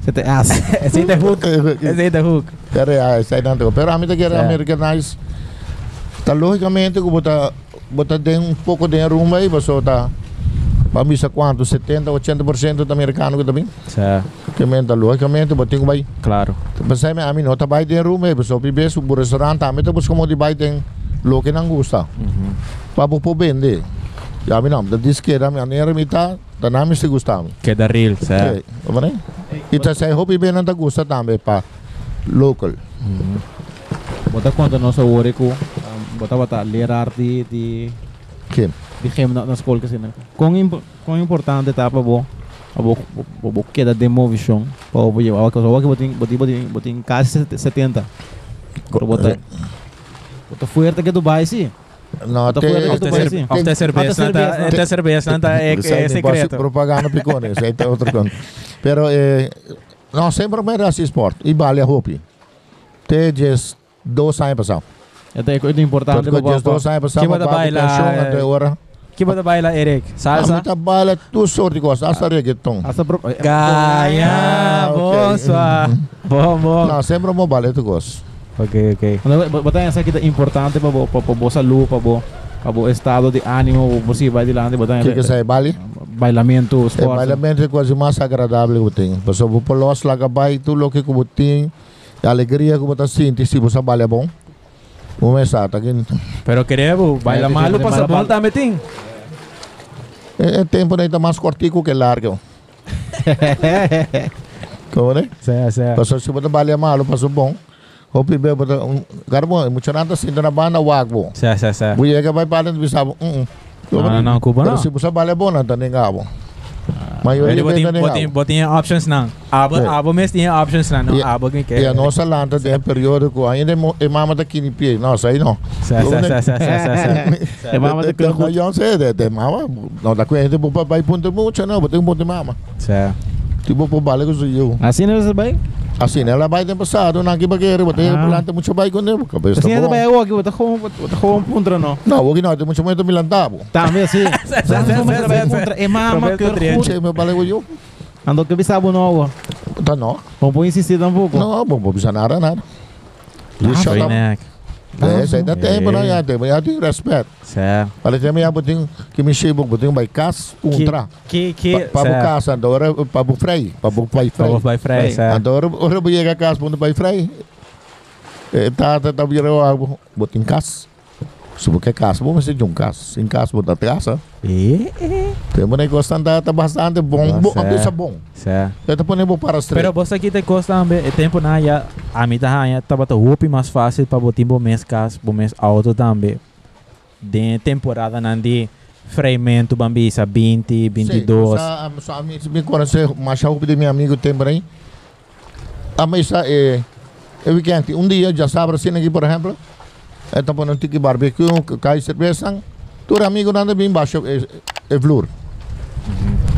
Esse tem as. Esse tem hook. Esse tem hook. Pera, esse aí não tem. Pero a mim que era Certo. americanized. Tá logicamente que bota bota tem um pouco de rumo aí, você tá Vamos bisa quanto? 70, 80% do americano que também. Certo, Que menta logicamente, botinho vai. claro. Aí a mim não tá vai de rumo, aí, pessoal, bibes o restaurante, também tá buscando de vai tem lo que não gosta. Uhum. Para por vender. E a mim não, da disqueira, a minha nera me tá, da nome se gostava. Que da real, certo. Ok, vamos né? E tá sai hobby bem não tá gosta também para local. Bota conta nossa hora com bota bota ler arte de Que? de gem na, na que assim. Quão imp, quão importante para bo a bo bo bo queda demo vision para bo eu a coisa que botin botin botin botin quase 70. Pero bota bota fuerte que Dubai sim. Não, de Dubai, cer- sim. Of de não tá- cerveja. tá- é é secreto. Propaganda picone, isso aí tá outro canto. Pero, eh, não, sempre me assim esporte. E vale a roupa. Dias dois anos passado. Até é importante Porque dias dois anos passado, Que bota baila, pensão eh, até agora. Que bota baila, Eric? Salsa? Muita bala, tudo sorte de coisa. Hasta reggaeton. Essa pro Ah, ok. sua. Bom, bom. Não, sempre me bala, tu gosta. Ok, ok. Bota essa aqui é importante para para bo saúde, para para bo estado de ânimo, você vai dilante, bota O que que sai, bale? bailamento, É esporte. bailamento quase mais agradável que eu tenho. Porque vou por los lá vai, tudo o que eu tenho, a alegria que eu estou sentindo, se você bala é bom. Vamos começar, tá aqui. Pero queremos, baila É, tem que passa baila bom também tem. É, é tempo ainda mais cortico que largo. Como né? Certo, certo. Passou se você bala malo, passou bom. Hopi be bota um cara bom, muito nada assim na banda wagbo. Buia que vai para de bisabo. Um. Não, não, não, Cuba Pero não. se você bala é bom, não tá nem gabo. Maioria Ele botinha, vende botinha, botinha options não. Abo, É. abo mesmo tinha options. Não, E- abo quem quer. E a nossa lanta período que ainda é mo- é mama daqui em pé. Nossa, aí não. Sa, sa, sa, sa, sa, sa, sa. É mama de Tem canco. não sei, de de mama. Não dá coisa para vai ponto muito, não, botem ponto mama. Sa. Tipo por bala que eu. Assim não é bem? Assim, ela vai ter passado, não que bagueira, botem Ah. planta muito bem com ele, cabeça Assim é bom. bem aqui, bota com bota com um puntra não. Não, hoje não, tem muito muito milantabo. Também assim. Sa, sa, sa, sa, sa, sa. É mama que Roberto Triante. eu Che, meu bala eu. Ando que bisabo novo. Tá não. Vamos insistir um pouco. Não, bom, bom, nada, nada. Ah, Deixa foi lá. né. É, isso aí dá tempo, não, É. já tem, já tem respeito. Sa. Olha, tem minha botinho que me chega, botinho vai cas, contra. Que que Para o casa, agora para o freio, para o pai freio. vai freio, sa. Agora, ora vai chegar a casa, para o pai freio. Tá, tá, tá, virou algo, botinho cas. Se você quer casa. Em casa, botar casa. Eh. Tem um negócio que tá bastante bom, Nossa, bom, é. a coisa bom. Sa. Eu tô pondo para as três. Pero aqui te costa ambe, e tempo na ya, a mim tá ya, tava to hopi mais fácil para botar bom mês cas, bom mês auto também. De temporada nandi freimento bambisa 20, 22. Sa, sa, mi, mi conhece, ouvi de meu amigo também. A mesa é, é weekend. Um dia, já sabe, assim aqui, por exemplo, tá pondo um tiki barbecue, cai cerveja, tu amigo nada bem baixo, é, é flor.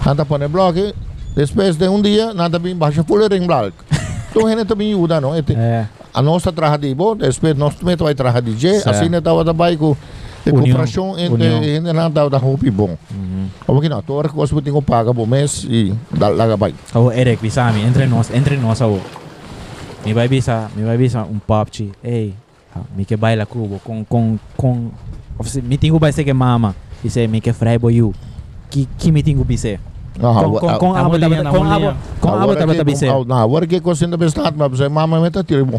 Nada pondo bloco, depois de um dia, nada bem baixo, full ring block. Tu ainda também ajuda, não? É, É. a nossa traja de bom, depois nós também vai traja de Certo. assim estava também com a União. cooperação entre entre nada da roupa bom. Como que não, tu que você tem que pagar por mês e dá lá vai. Oh, Eric, bisa mi, entre nós, entre nós, oh. Mi vai bisa, mi vai bisa um papchi. Ei, mi que baila cubo com com com Ofse, mi tingo vai ser que mama. Dice, mi que frai boyu. Ki ki mi tingo bise. Ah, Com com a abo mulher, taba a com abo com abo taba taba bise. Na hora que você ainda está, mas você mama meta tiro bom.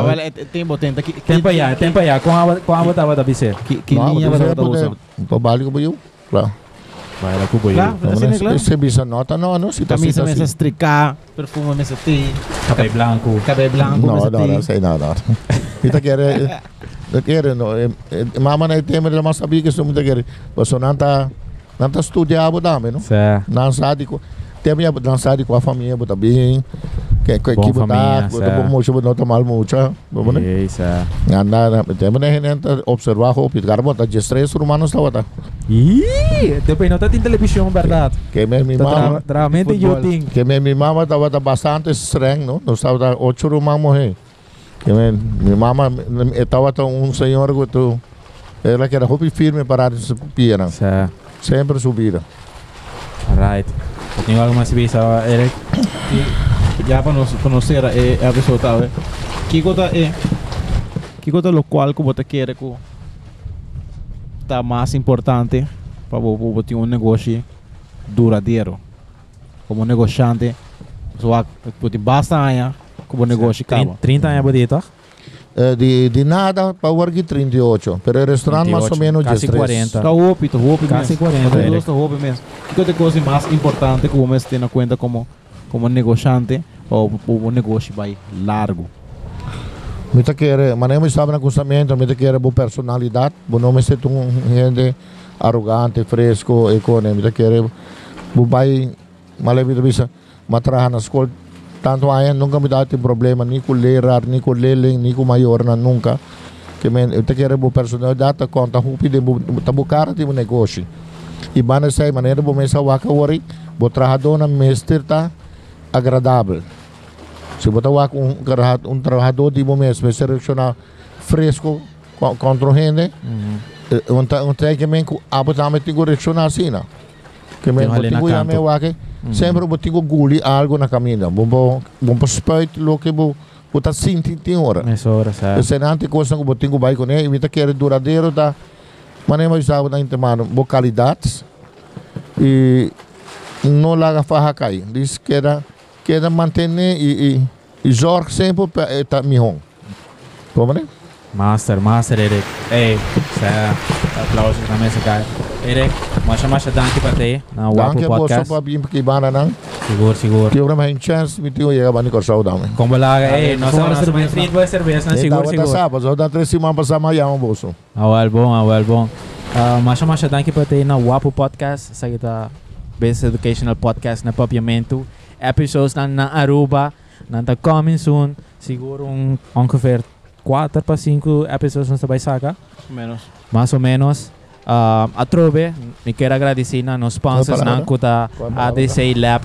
Agora tempo, tenta. Que Tempo ya, tempo ya, com com abo taba taba bise. Que que Não, linha mas você você tá usando? Pabalik ko ba yun? Claro. Baila cubo eu. Claro. Assim, né, claro? Você bisa nota não, não se tá Camisa assim. mesa stricar, perfume mesa ti, Cabelo branco. cabelo branco Não, mesa não, não ti. sei não, não. Ita quer Eu quero, não. eh, eh, Mama na tema de mas sabia que isso muito quer. Você não não tá estudando dame, não? Sa. Dançar de tem minha dançar com a família, botar bem. Que que que botar, botar bom mocho, botar mal mocho, vamos né? Ei, sa. Anda, tem né gente observar o pit, cara botar de stress humano está botar. Ih, depois não tá em televisão, verdade. Que me mi Tá mama, Realmente eu tenho. que me mi mama tá bastante streng, não? Não estava ocho rumah morrer. Que me mi mama estava um senhor que tu ela que era roupa firme para piera, Sa. sempre subida. Alright. Eu tenho algo mais bisa, Eric. Ya para nos conocer eh, a pessoa eh. Que gota é que gota lo qual que você quer que tá mais importante para você ter um negócio duradouro. Como negociante, só que basta anos como negócio acaba. 30 anos. Eh, de, de nada para o 38, pero el restaurante más o 38, menos casi 13. 40. Tá roupa, tá roupa Casi mesmo. 40, Tá Eric. gosto roupa mesmo. Que outra coisa mais importante que você tem na conta como como negociante ou o negócio vai largo. Me te quer, mas não estava no cruzamento, me te quer boa personalidade, bo não me sinto um gente arrogante, fresco, e com te quer, vai, malevito bisa, matraha na escola, tanto ayan, nunca me dá problema, ni com lerar, ni com leling, ni com maior, na nunca. Que me, eu te quer boa personalidade, conta hupi de bo, tabu cara de negócio. E bana sai maneira bo mesa waka wari, bo trabajador na mestre tá agradável. Se você com um, um trabalhador de momento, vai selecionar fresco co- contra gente, eh, um tra- um treinamento, abo também tem que selecionar assim, não? Que me Tem ali na botigo wake, sempre botigo guli algo na bom bom para spite lo que bo botar sinti tem hora. Nessa hora, sabe? Se não tem coisa que botigo vai com ele, evita que é duradouro tá, mas nem mais sabe na intermano, boa qualidade e não larga farra cair. Diz que era que era manter e e e zorg sempre para estar melhor. Como né? Master, master, Eric. Ei, sa. Aplausos na mesa, cara. Eric, masha masha danke para te. Na Wapo Danke po Podcast. sa pabim kibana nang. Seguro, seguro. Tiyo naman chance mitiyo ya bani ko sa udam. Como balaga, ei, Vale, nossa, fora nossa, cerveja. free boa cerveja, na Eh dapat seguro. sa pa so da tres simang pasama yang boso. Awal bom, awal bom. Masha masha danke pa tayo na Wapo Podcast sa kita best educational podcast na papiamento. Episodes na na Aruba, na ta coming soon. Siguro um, ongeveer 4 pa 5 episodes na sabay saga. Menos. Mais ou menos. Um, atrobe, me quero agradecer na nos sponsors a na a palavra? ADC Lab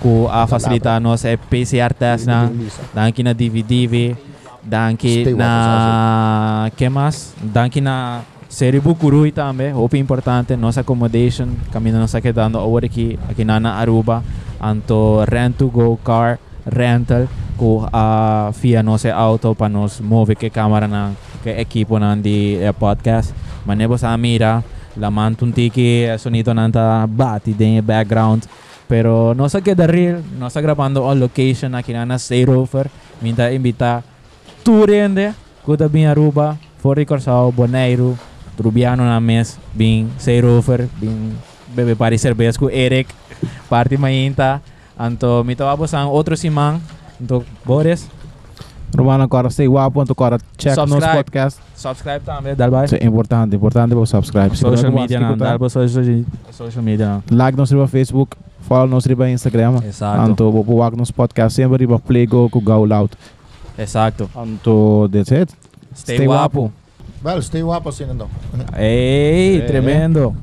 ku a facilitar nos é PCR test na danke na DVDV danke na que mais? Danke na Série Bucurui também, muito importante, nossa accommodation, kami na nossa quedando agora aqui, aqui na na Aruba, anto rent to go car rental, ku a fia nosso auto para nos mover que câmera na que equipo na di eh, podcast, manebo sa mira, la mantun tiki sonido nanta bati din background, pero nossa queda real, nossa gravando on location aqui na na Stay Rover, minta invita tu rende, kuda bin Aruba, Fori Corsao, Bonaire, Trubiano na mes, bin Stay Rover, bin bebe pari cerveja com Eric, parte mainta, anto mito abos ang outro simang, anto Boris, Romano, agora stay guapo, então agora check nos Subscribe. podcast. subscribe também, dalbay. Isso é importante, importante para subscribe. Se Social você media de escutar, dalbo social, social media. Like nos riba Facebook, follow nos riba Instagram. Exato, Anto, vou pôr nos podcast sempre riba play go com go loud. exato. Anto, that's it. Stay, guapo. Well, stay guapo assim então. Ei, É. tremendo.